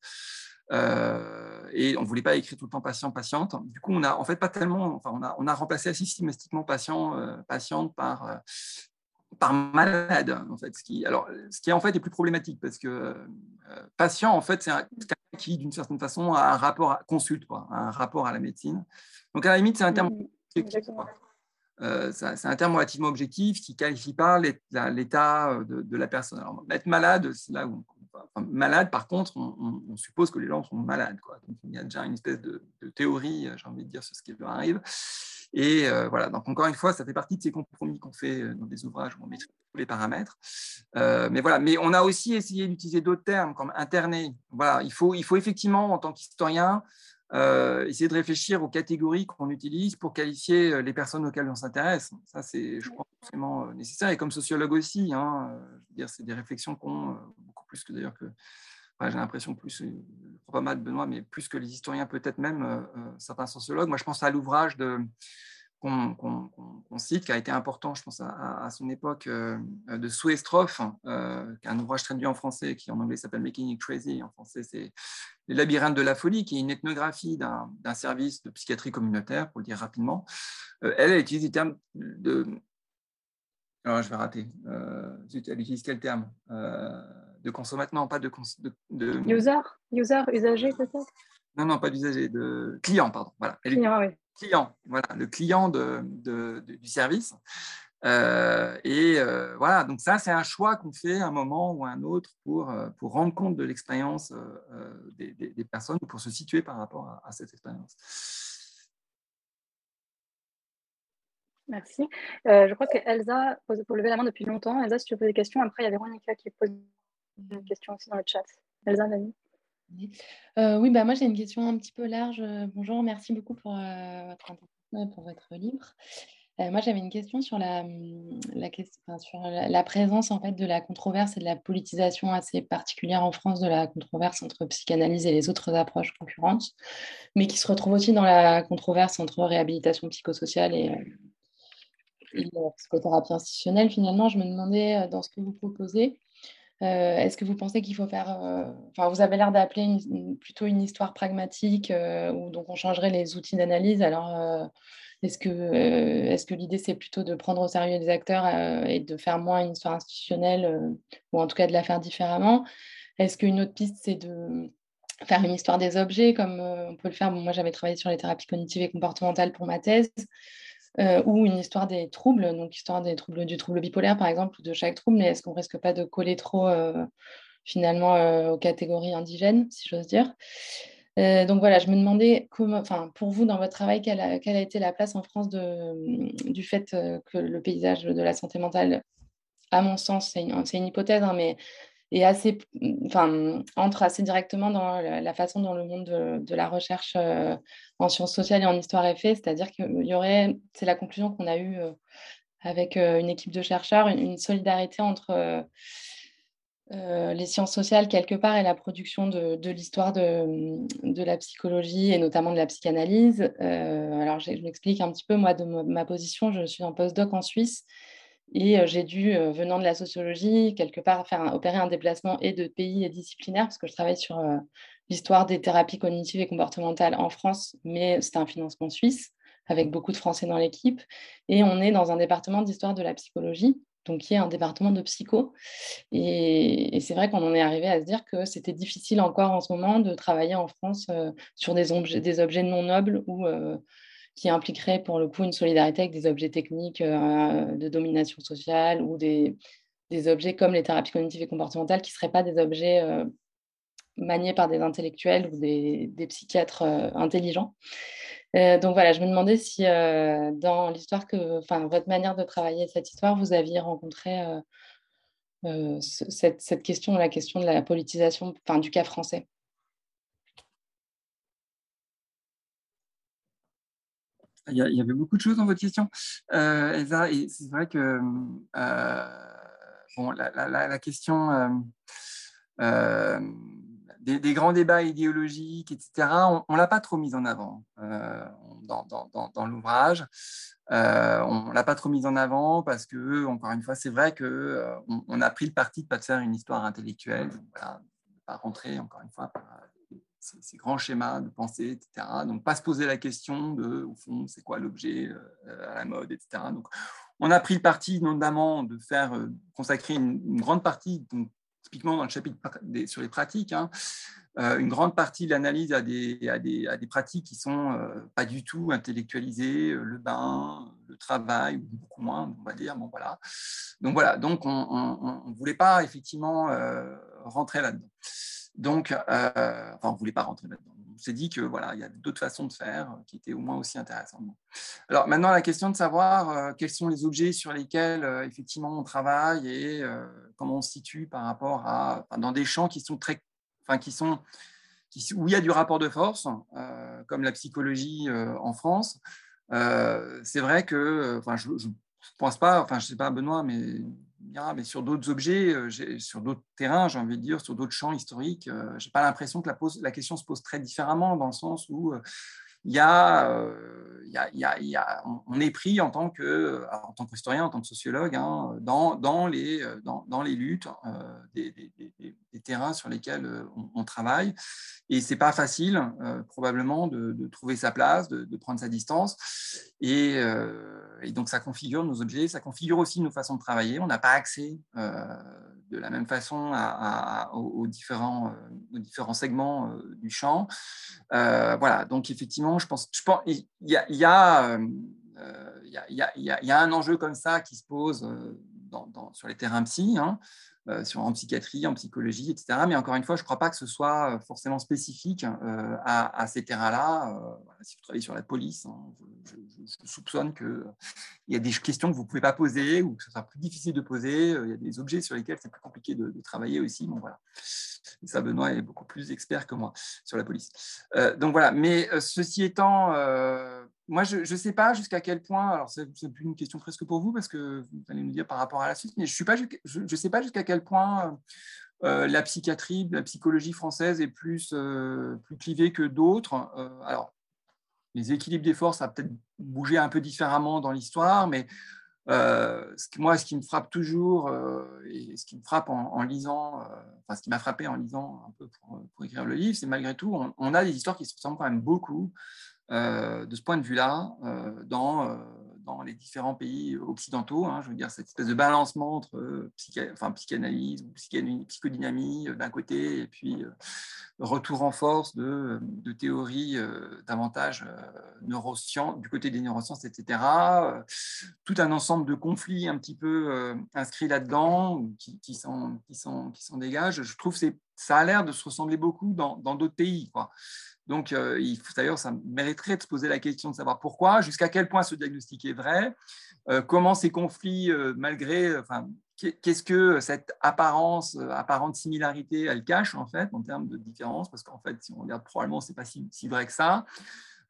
Et on ne voulait pas écrire tout le temps patient, patiente. Du coup, on a en fait pas tellement, enfin, on a, on a remplacé systématiquement patient, patiente par par malade, en fait. Ce qui, alors, ce qui en fait est plus problématique parce que euh, patient, en fait, c'est quelqu'un qui, d'une certaine façon, a un rapport, à, consulte, quoi, un rapport à la médecine. Donc, à la limite, c'est un terme. Euh, c'est un terme relativement objectif qui ne qualifie pas l'état de, la personne. Alors, être malade, c'est là où malade, par contre, on, suppose que les gens sont malades. Quoi. Donc, il y a déjà une espèce de, de théorie, j'ai envie de dire, sur ce qui leur arrive. Et euh, voilà, donc encore une fois, ça fait partie de ces compromis qu'on fait euh, dans des ouvrages où on met tous les paramètres. Euh, mais voilà, mais on a aussi essayé d'utiliser d'autres termes comme interné. Voilà, il faut, il faut effectivement, en tant qu'historien, essayer de réfléchir aux catégories qu'on utilise pour qualifier les personnes auxquelles on s'intéresse. Ça, c'est, je crois, forcément nécessaire. Et comme sociologue aussi, hein, je veux dire, c'est des réflexions qu'on, plus que d'ailleurs que j'ai l'impression plus, crois pas mal Benoît, mais plus que les historiens, peut-être même euh, euh, certains sociologues. Moi, je pense à l'ouvrage qu'on cite, qui a été important, je pense, à, son époque, euh, de Sue Stroff, qui est un ouvrage traduit en français, qui en anglais s'appelle Making It Crazy, en français c'est Les labyrinthes de la folie, qui est une ethnographie d'un service de psychiatrie communautaire, pour le dire rapidement. elle, elle utilise des termes de... Alors, je vais rater. elle utilise quel terme? De consommateur, non, pas de, de, User, user, usager peut-être Non, non, pas d'usager, de client, pardon. Voilà. Client, oui. Client, voilà, le client de, du service. Euh, et euh, voilà, donc ça, c'est un choix qu'on fait à un moment ou à un autre pour, euh, pour rendre compte de l'expérience des, des, personnes ou pour se situer par rapport à, à cette expérience. Merci. je crois que Elsa pour lever la main depuis longtemps. Elsa, si tu veux poser des questions, après il y a Véronica qui pose une question aussi dans le chat. Elsa, Vanny. Euh, oui, bah moi j'ai une question un petit peu large. Bonjour, merci beaucoup pour, euh, votre, livre. Euh, moi j'avais une question sur la, présence en fait de la controverse et de la politisation assez particulière en France de la controverse entre psychanalyse et les autres approches concurrentes, mais qui se retrouve aussi dans la controverse entre réhabilitation psychosociale et, et psychothérapie institutionnelle. Finalement, je me demandais dans ce que vous proposez, euh, est-ce que vous pensez qu'il faut faire. Euh, enfin, vous avez l'air d'appeler plutôt une histoire pragmatique euh, où donc on changerait les outils d'analyse. Alors, est-ce que, que l'idée c'est plutôt de prendre au sérieux les acteurs et de faire moins une histoire institutionnelle ou en tout cas de la faire différemment? Est-ce qu'une autre piste c'est de faire une histoire des objets comme on peut le faire? Moi, j'avais travaillé sur les thérapies cognitives et comportementales pour ma thèse. Euh, ou une histoire des troubles, donc histoire des troubles du trouble bipolaire par exemple, ou de chaque trouble, mais est-ce qu'on risque pas de coller trop euh, finalement euh, aux catégories indigènes, si j'ose dire? Donc voilà, je me demandais comment, enfin, pour vous, dans votre travail, quelle a, été la place en France du fait que le paysage de la santé mentale, à mon sens, c'est une, une, hypothèse, hein, mais et assez, enfin, entre assez directement dans la façon dont le monde de, la recherche euh, en sciences sociales et en histoire est fait. C'est-à-dire qu'il y aurait, c'est la conclusion qu'on a eue euh, avec euh, une équipe de chercheurs, une, solidarité entre les sciences sociales quelque part et la production de, l'histoire de, la psychologie et notamment de la psychanalyse. alors, je, m'explique un petit peu, moi, de ma position, je suis en postdoc en Suisse et j'ai dû, venant de la sociologie, quelque part faire opérer un déplacement et de pays et disciplinaire, parce que je travaille sur l'histoire des thérapies cognitives et comportementales en France, mais c'est un financement suisse, avec beaucoup de Français dans l'équipe. Et on est dans un département d'histoire de la psychologie, donc qui est un département de psycho. Et, c'est vrai qu'on en est arrivé à se dire que c'était difficile encore en ce moment de travailler en France sur des, objets, des objets non nobles ou qui impliquerait pour le coup une solidarité avec des objets techniques euh, de domination sociale ou des, des, objets comme les thérapies cognitives et comportementales qui ne seraient pas des objets euh, maniés par des intellectuels ou des, des psychiatres euh, intelligents. donc voilà, je me demandais si dans l'histoire que, enfin, votre manière de travailler cette histoire, vous aviez rencontré cette, cette, question, la question de la politisation, enfin, du cas français. Il y, avait beaucoup de choses dans votre question, euh, Elsa, et c'est vrai que euh, bon, la, question euh, des, grands débats idéologiques, etc., on ne l'a pas trop mise en avant dans, l'ouvrage. on ne l'a pas trop mise en avant parce que, encore une fois, c'est vrai qu'on on a pris le parti de ne pas faire une histoire intellectuelle, voilà, de pas rentrer, encore une fois, ces, grands schémas de pensée, etc. Donc, pas se poser la question de, au fond, c'est quoi l'objet à la mode, etc. Donc, on a pris le parti, notamment, de faire consacrer une, grande partie, donc, typiquement dans le chapitre sur les pratiques, hein, euh, une grande partie de l'analyse a des, a, des, des, pratiques qui sont euh, pas du tout intellectualisées, euh, le bain, le travail, beaucoup moins, on va dire. Bon, voilà. Donc voilà, donc on ne voulait pas effectivement rentrer là-dedans. Donc, enfin, on ne voulait pas rentrer là-dedans. On s'est dit que voilà, il y a d'autres façons de faire qui étaient au moins aussi intéressantes. Alors maintenant, la question de savoir quels sont les objets sur lesquels effectivement on travaille et comment on se situe par rapport à dans des champs qui sont très qui sont, où il y a du rapport de force, euh, comme la psychologie euh, en France. Euh, c'est vrai que, enfin, je ne pense pas, enfin, je ne sais pas, Benoît, mais, mais sur d'autres objets, sur d'autres terrains, j'ai envie de dire, sur d'autres champs historiques, je n'ai pas l'impression que la, question se pose très différemment, dans le sens où il y a, il y a, on est pris en tant que, en tant en tant que sociologue, hein, dans, dans, les, dans, dans les luttes des, terrains sur lesquels on, travaille. Et c'est pas facile, probablement, de, trouver sa place, de, prendre sa distance. Et, donc, ça configure nos objets, ça configure aussi nos façons de travailler. On n'a pas accès de la même façon aux, différents, aux différents segments du champ. voilà, donc effectivement, je pense, je pense il y a, un enjeu comme ça qui se pose sur les terrains psy. Hein. Euh, sur, en psychiatrie, en psychologie, etc. Mais encore une fois, je ne crois pas que ce soit euh, forcément spécifique euh, à, ces terrains-là. si vous travaillez sur la police, hein, je, soupçonne qu'il y a des questions que vous ne pouvez pas poser ou que ce sera plus difficile de poser. Il y a des objets sur lesquels c'est plus compliqué de, travailler aussi. Bon, voilà. ça, Benoît est beaucoup plus expert que moi sur la police. donc voilà, mais ceci étant, moi, je ne sais pas jusqu'à quel point, alors c'est une question presque pour vous, parce que vous allez nous dire par rapport à la suite, mais je ne sais pas jusqu'à quel point euh, la psychiatrie, la psychologie française est plus, euh, plus clivée que d'autres. Euh, alors, les équilibres des forces, a peut-être bougé un peu différemment dans l'histoire, mais moi, ce qui me frappe toujours, et ce qui me frappe en, lisant, enfin, ce qui m'a frappé en lisant un peu pour, pour écrire le livre, c'est malgré tout, on, on, a des histoires qui se ressemblent quand même beaucoup. Euh, de ce point de vue-là euh, dans, euh, dans les différents pays occidentaux. Hein, je veux dire, cette espèce de balancement entre psychanalyse ou psychodynamie d'un côté et puis retour en force de, théories davantage neurosciences, du côté des neurosciences, etc. tout un ensemble de conflits un petit peu inscrits là-dedans qui, s'en dégagent. Je trouve que ça a l'air de se ressembler beaucoup dans d'autres pays. Donc, euh, d'ailleurs, ça mériterait de se poser la question de savoir pourquoi, jusqu'à quel point ce diagnostic est vrai, euh, comment ces conflits, euh, malgré, enfin, qu'est-ce que cette apparence, apparente similarité, elle cache en fait en termes de différence, parce qu'en fait, si on regarde, probablement, c'est pas si, si, vrai que ça.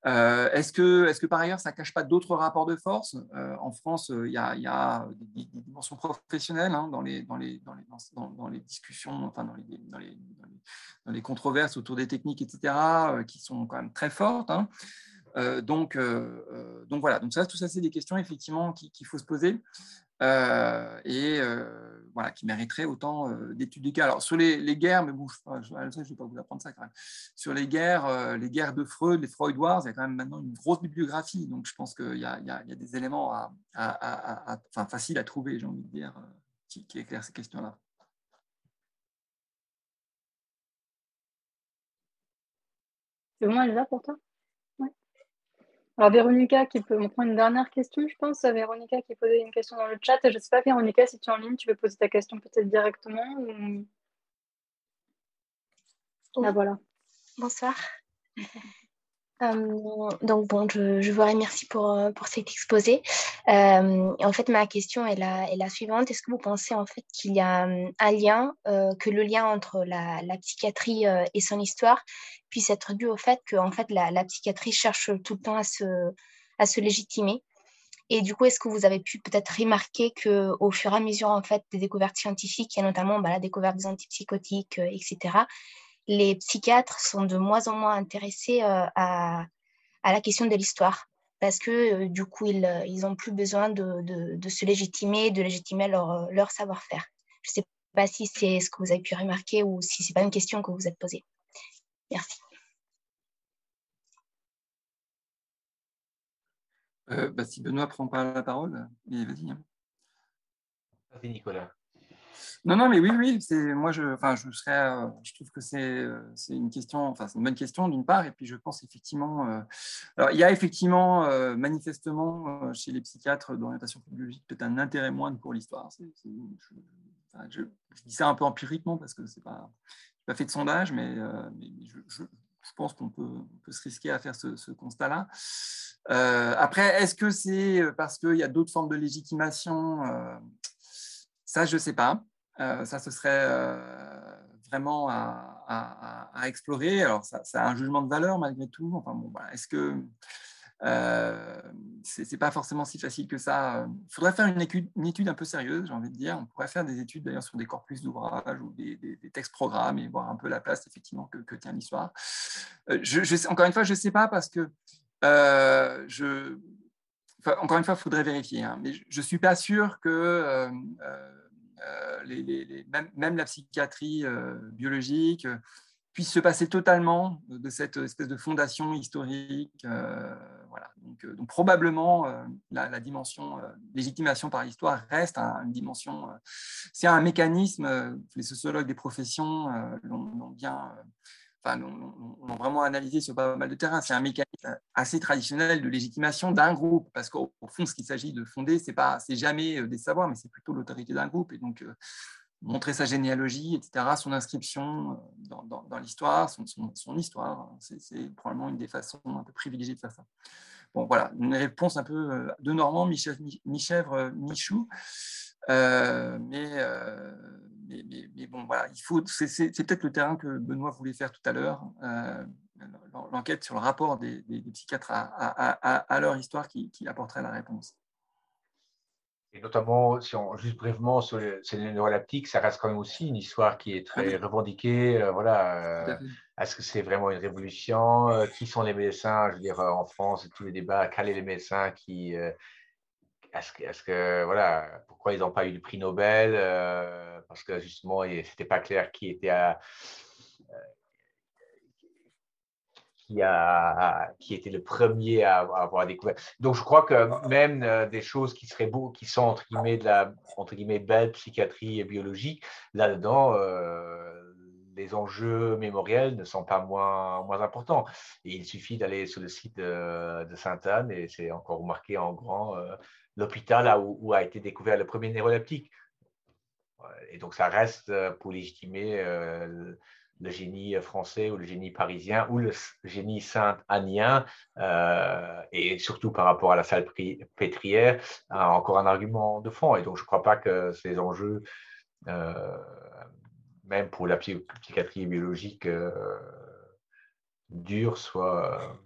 Euh, est-ce que, est que, par ailleurs, ça ne cache pas d'autres rapports de force? Euh, En France, euh, il y, a, des, dimensions professionnelles dans, les, discussions, enfin dans les, controverses autour des techniques, etc., qui sont quand même très fortes. Hein. donc, donc voilà, donc ça, tout ça, c'est des questions effectivement qu'il faut se poser. Euh, et euh, voilà, qui mériterait autant euh, d'études du cas. Alors sur les, guerres, mais bon, je ne vais pas vous apprendre ça quand même. Sur les guerres, les guerres de Freud, les Freud Wars, il y a quand même maintenant une grosse bibliographie, donc je pense qu'il y, a des éléments à, à, faciles à trouver, j'ai envie de dire, qui, qui éclairent ces questions-là. C'est bon, Elsa, pour toi? Alors, Véronica, qui peut, on prend une dernière question, je pense. Véronica qui posait une question dans le chat. Je ne sais pas, Véronica, si tu es en ligne, tu peux poser ta question peut-être directement. Ah, voilà. Bonsoir. Euh, donc bon, je, vous remercie pour, euh, pour cet exposé. Euh, en fait, ma question est la, est la suivante. Est-ce que vous pensez en fait qu'il y a un lien, que le lien entre la, psychiatrie et son histoire puisse être dû au fait que en fait, la, la, psychiatrie cherche tout le temps à se, à se légitimer? Et du coup, est-ce que vous avez pu peut-être remarquer qu'au fur et à mesure en fait, des découvertes scientifiques, et notamment bah, la découverte des antipsychotiques, etc., les psychiatres sont de moins en moins intéressés euh, à, la question de l'histoire parce que euh, du coup, ils, euh, ils ont plus besoin de, se légitimer, de légitimer leur, savoir-faire. Je ne sais pas si c'est ce que vous avez pu remarquer ou si ce n'est pas une question que vous vous êtes posée. Merci. Bah, si Benoît prend pas la parole, hein. vas-y. Nicolas. Non, non, mais oui, oui, c'est moi, je, enfin, je serais, euh, je trouve que c'est, euh, c'est une question, enfin, c'est une bonne question d'une part, et puis je pense effectivement, euh, alors il y a effectivement, manifestement, chez les psychiatres d'orientation biologique, peut-être un intérêt moindre pour l'histoire. je, dis ça un peu empiriquement parce que c'est pas, pas fait de sondage, mais, je, pense qu'on peut, peut, se risquer à faire ce constat-là. après, est-ce que c'est parce qu'il y a d'autres formes de légitimation ça, je ne sais pas. Euh, ça, ce serait euh, vraiment à, explorer. Alors, ça, a un jugement de valeur malgré tout. Enfin, bon, Est-ce que euh, c'est pas forcément si facile que ça Il faudrait faire une étude, un peu sérieuse, j'ai envie de dire. On pourrait faire des études d'ailleurs sur des corpus d'ouvrages ou des, textes programmes et voir un peu la place effectivement que, tient l'histoire. encore une fois, je ne sais pas parce que je encore une fois, il faudrait vérifier, hein, mais je ne suis pas sûr que euh, euh, même, la psychiatrie euh, biologique puisse se passer totalement de cette espèce de fondation historique. voilà. donc, donc, probablement, la, dimension légitimation par l'histoire reste une dimension, c'est un mécanisme, les sociologues des professions l'ont bien on, a vraiment analysé sur pas mal de terrains. C'est un mécanisme assez traditionnel de légitimation d'un groupe, parce qu'au fond, ce qu'il s'agit de fonder, c'est pas, c'est jamais euh, des savoirs, mais c'est plutôt l'autorité d'un groupe. Et donc, euh, montrer sa généalogie, etc., son inscription euh, dans, l'histoire, son, histoire, hein, c'est probablement une des façons un peu privilégiées de faire ça. Bon, voilà, une réponse un peu de Normand, Michèvre, Michou. mais mais, bon, voilà, il faut. C'est peut-être le terrain que Benoît voulait faire tout à l'heure, euh, l'enquête sur le rapport des, psychiatres à, leur histoire qui, apporterait la réponse. Et notamment, si on, juste brièvement sur les, neuroleptiques, ça reste quand même aussi une histoire qui est très ah revendiquée. Euh, voilà, euh, est-ce que c'est vraiment une révolution Qui sont les médecins Je veux dire, en France, tous les débats, quels sont les médecins qui est-ce que, voilà, pourquoi ils n'ont pas eu le prix Nobel euh, Parce que justement, ce n'était pas clair qui était euh, qui, a, qui était le premier à, avoir découvert. Donc, je crois que même euh, des choses qui seraient beaux, qui sont entre guillemets de la entre guillemets belle psychiatrie et biologique, là-dedans, les enjeux mémoriels ne sont pas moins, moins importants. Et il suffit d'aller sur le site de, Sainte-Anne et c'est encore marqué en grand l'hôpital où, a été découvert le premier neuroleptique. Et donc, ça reste euh, pour légitimer euh, le génie français ou le génie parisien ou le génie saint-anien, euh, et surtout par rapport à la salle pétrière, encore un argument de fond. Et donc, je ne crois pas que ces enjeux, même pour la psychiatrie biologique dure, soient,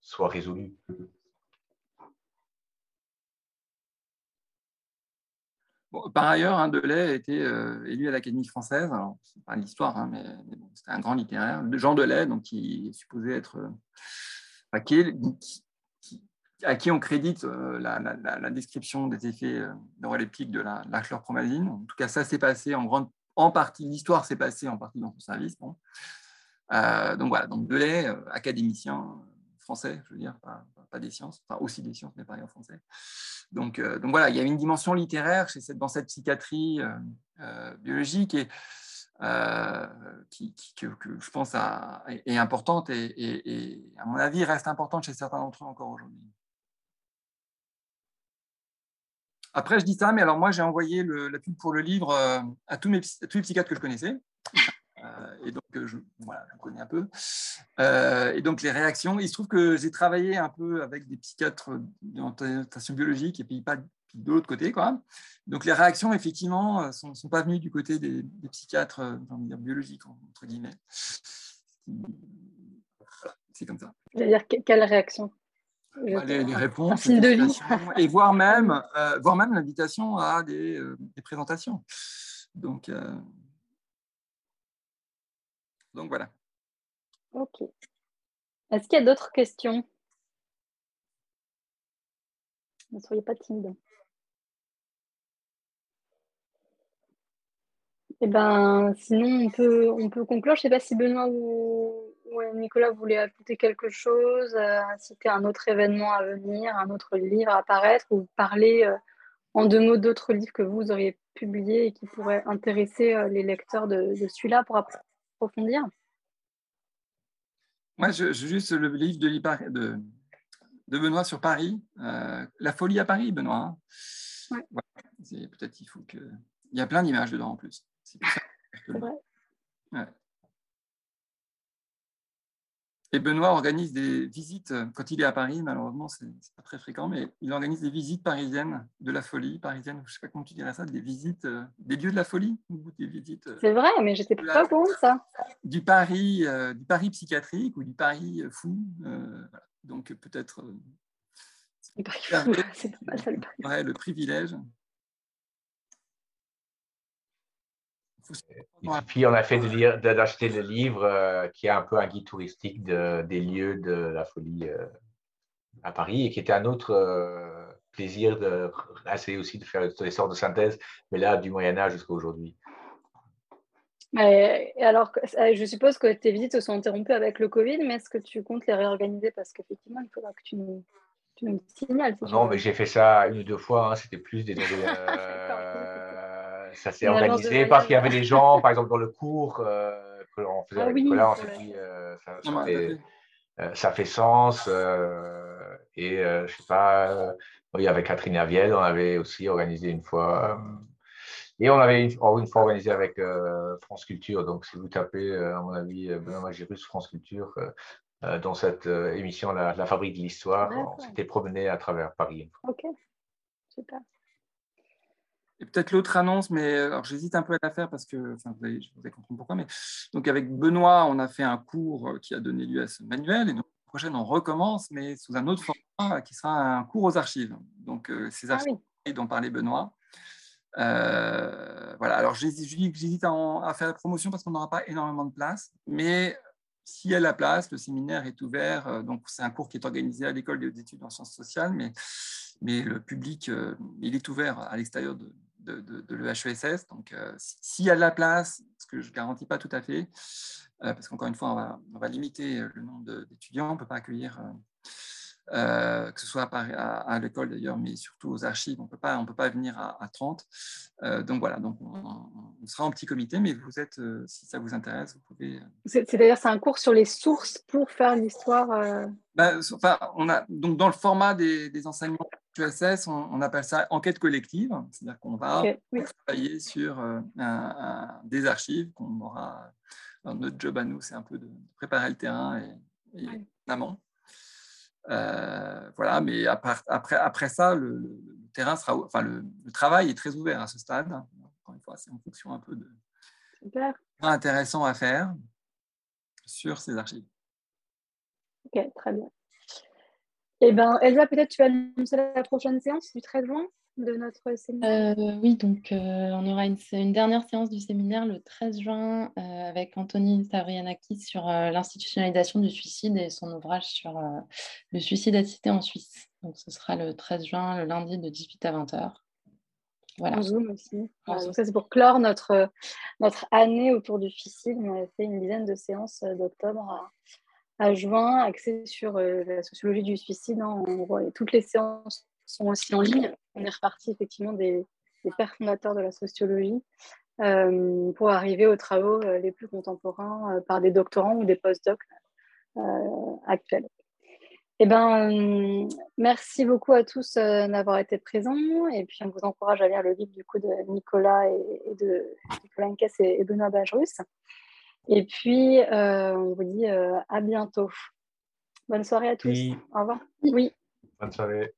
soient résolus. par ailleurs, hein, Delay a été euh, élu à l'Académie française. Alors, c'est pas l'histoire, hein, mais, c'était un grand littéraire. Jean Delay, donc, qui est supposé être. Euh, à, qui, on crédite euh, la, description des effets neuroleptiques de la, la chlorpromazine. En tout cas, ça s'est passé en grande en partie, l'histoire s'est passée en partie dans son service. donc voilà, donc Delay, académicien français, je veux dire, pas, des sciences, enfin aussi des sciences, mais pas en français. Donc, euh, donc voilà, il y a une dimension littéraire chez cette, dans cette psychiatrie euh, euh, biologique et qui, que, je pense est importante et, à mon avis reste importante chez certains d'entre eux encore aujourd'hui. Après, je dis ça, mais alors moi, j'ai envoyé la pub pour le livre à tous, mes, à tous les psychiatres que je connaissais. Euh, et donc, euh, je, voilà, je connais un peu. Euh, et donc, les réactions, il se trouve que j'ai travaillé un peu avec des psychiatres d'orientation biologique et puis pas de l'autre côté. Quoi. Donc, les réactions, effectivement, ne sont, pas venues du côté des, psychiatres dire, biologiques, entre guillemets. C'est comme ça. C'est-à-dire, quelle réaction? Bah, les, réponses, les et voire même, voire même l'invitation à des, des, présentations. Donc, donc voilà. Ok. Est-ce qu'il y a d'autres questions? Ne soyez pas timide. Eh ben, sinon, on peut, on peut conclure. Je ne sais pas si Benoît ou, Nicolas voulait ajouter quelque chose, citer un autre événement à venir, un autre livre à apparaître, ou parler en deux mots d'autres livres que vous auriez publiés et qui pourraient intéresser les lecteurs de, celui-là pour approfondir? Moi, je, juste le livre de, de, de Benoît sur Paris, La folie à Paris, Benoît. Hein. Peut-être qu'il faut que. Il y a plein d'images dedans en plus. C'est vrai. Et Benoît organise des visites, euh, quand il est à Paris, malheureusement, c'est pas très fréquent, mais il organise des visites parisiennes de la folie, parisienne, je ne sais pas comment tu dirais ça, des visites, euh, des lieux de la folie des visites. Euh, c'est vrai, mais j'étais pas bon ça. Du Paris, du Paris psychiatrique ou du Paris fou. Donc peut-être. le Paris fou, c'est pas mal ça le Paris. Ouais, le privilège. Et puis, on a fait d'acheter le livre euh, qui est un peu un guide touristique des lieux de la folie euh, à Paris et qui était un autre euh, plaisir d'essayer aussi de faire des sortes de synthèse, mais là, du Moyen-Âge jusqu'à aujourd'hui. Et alors, je suppose que tes visites se sont interrompues avec le Covid, mais est-ce que tu comptes les réorganiser? Parce qu'effectivement, il faudra que tu nous, signales. non, mais j'ai fait ça une ou deux fois. Hein. C'était plus des. ça s'est organisé parce qu'il y avait des gens, par exemple, dans le cours euh, que l'on faisait ah avec Nicolas, on s'est dit, euh, ça, ça, fait, euh, ça, fait, sens. Euh, et je sais pas, oui, avec Catherine Aviel, on avait aussi organisé une fois. et on avait une, une, fois organisé avec France Culture. Donc, si vous tapez, à mon avis, Benoît Gérus, France Culture, dans cette émission la, la, Fabrique de l'Histoire, on s'était promené à travers Paris. Et peut-être l'autre annonce, mais euh, alors j'hésite un peu à la faire parce que, enfin, vous allez, je vous comprendre pourquoi. Mais donc avec Benoît, on a fait un cours euh, qui a donné lieu à ce manuel, et donc la prochaine on recommence, mais sous un autre format qui sera un cours aux archives. Donc euh, ces ah archives dont parlait Benoît. voilà. Alors j'hésite à, faire la promotion parce qu'on n'aura pas énormément de place, mais s'il y a la place, le séminaire est ouvert. donc c'est un cours qui est organisé à l'école des études en sciences sociales, mais mais le public, il est ouvert à l'extérieur de, de, de, l'EHESS. Donc, euh, s'il y a de la place, ce que je ne garantis pas tout à fait, euh, parce qu'encore une fois, on va, on va, limiter le nombre d'étudiants, on ne peut pas accueillir, euh, que ce soit à, à, l'école d'ailleurs, mais surtout aux archives, on ne peut pas venir à, 30. donc voilà, donc on, sera en petit comité, mais vous êtes, si ça vous intéresse, vous pouvez. C'est-à-dire, c'est un cours sur les sources pour faire l'histoire. Bah, enfin, on a donc dans le format des, des enseignements USS, on, appelle ça enquête collective, c'est-à-dire qu'on va travailler sur euh, des archives qu'on aura. notre job à nous, c'est un peu de préparer le terrain et, et l'amont. Euh, voilà, mais après, après, après ça, le, terrain sera, enfin, le, travail est très ouvert à ce stade. Encore une fois, c'est en fonction un peu de Super. intéressant à faire sur ces archives. Ok, très bien. Eh bien, Elsa, peut-être tu vas annoncer la prochaine séance du 13 juin de notre séminaire. Euh, oui, donc euh, on aura une, dernière séance du séminaire le 13 juin euh, avec Anthony Stavrianakis sur l'institutionnalisation du suicide et son ouvrage sur le suicide assisté en Suisse. Donc ce sera le 13 juin, le lundi de 18 à 20h. Voilà. En Zoom aussi. donc ça, c'est pour clore notre, notre année autour du suicide. On a fait une dizaine de séances d'octobre à, juin, axé sur euh, la sociologie du suicide. Hein, toutes les séances sont aussi en ligne. On est reparti effectivement des, pères fondateurs de la sociologie euh, pour arriver aux travaux euh, les plus contemporains par des doctorants ou des postdocs actuels. Eh ben, merci beaucoup à tous d'avoir été présents et puis on vous encourage à lire le livre du coup de Nicolas et, de Nicolas Nkes et, Benoît Bagerus. Et puis, euh, on vous dit euh, à bientôt. Bonne soirée à tous. Au revoir. Oui. Bonne soirée.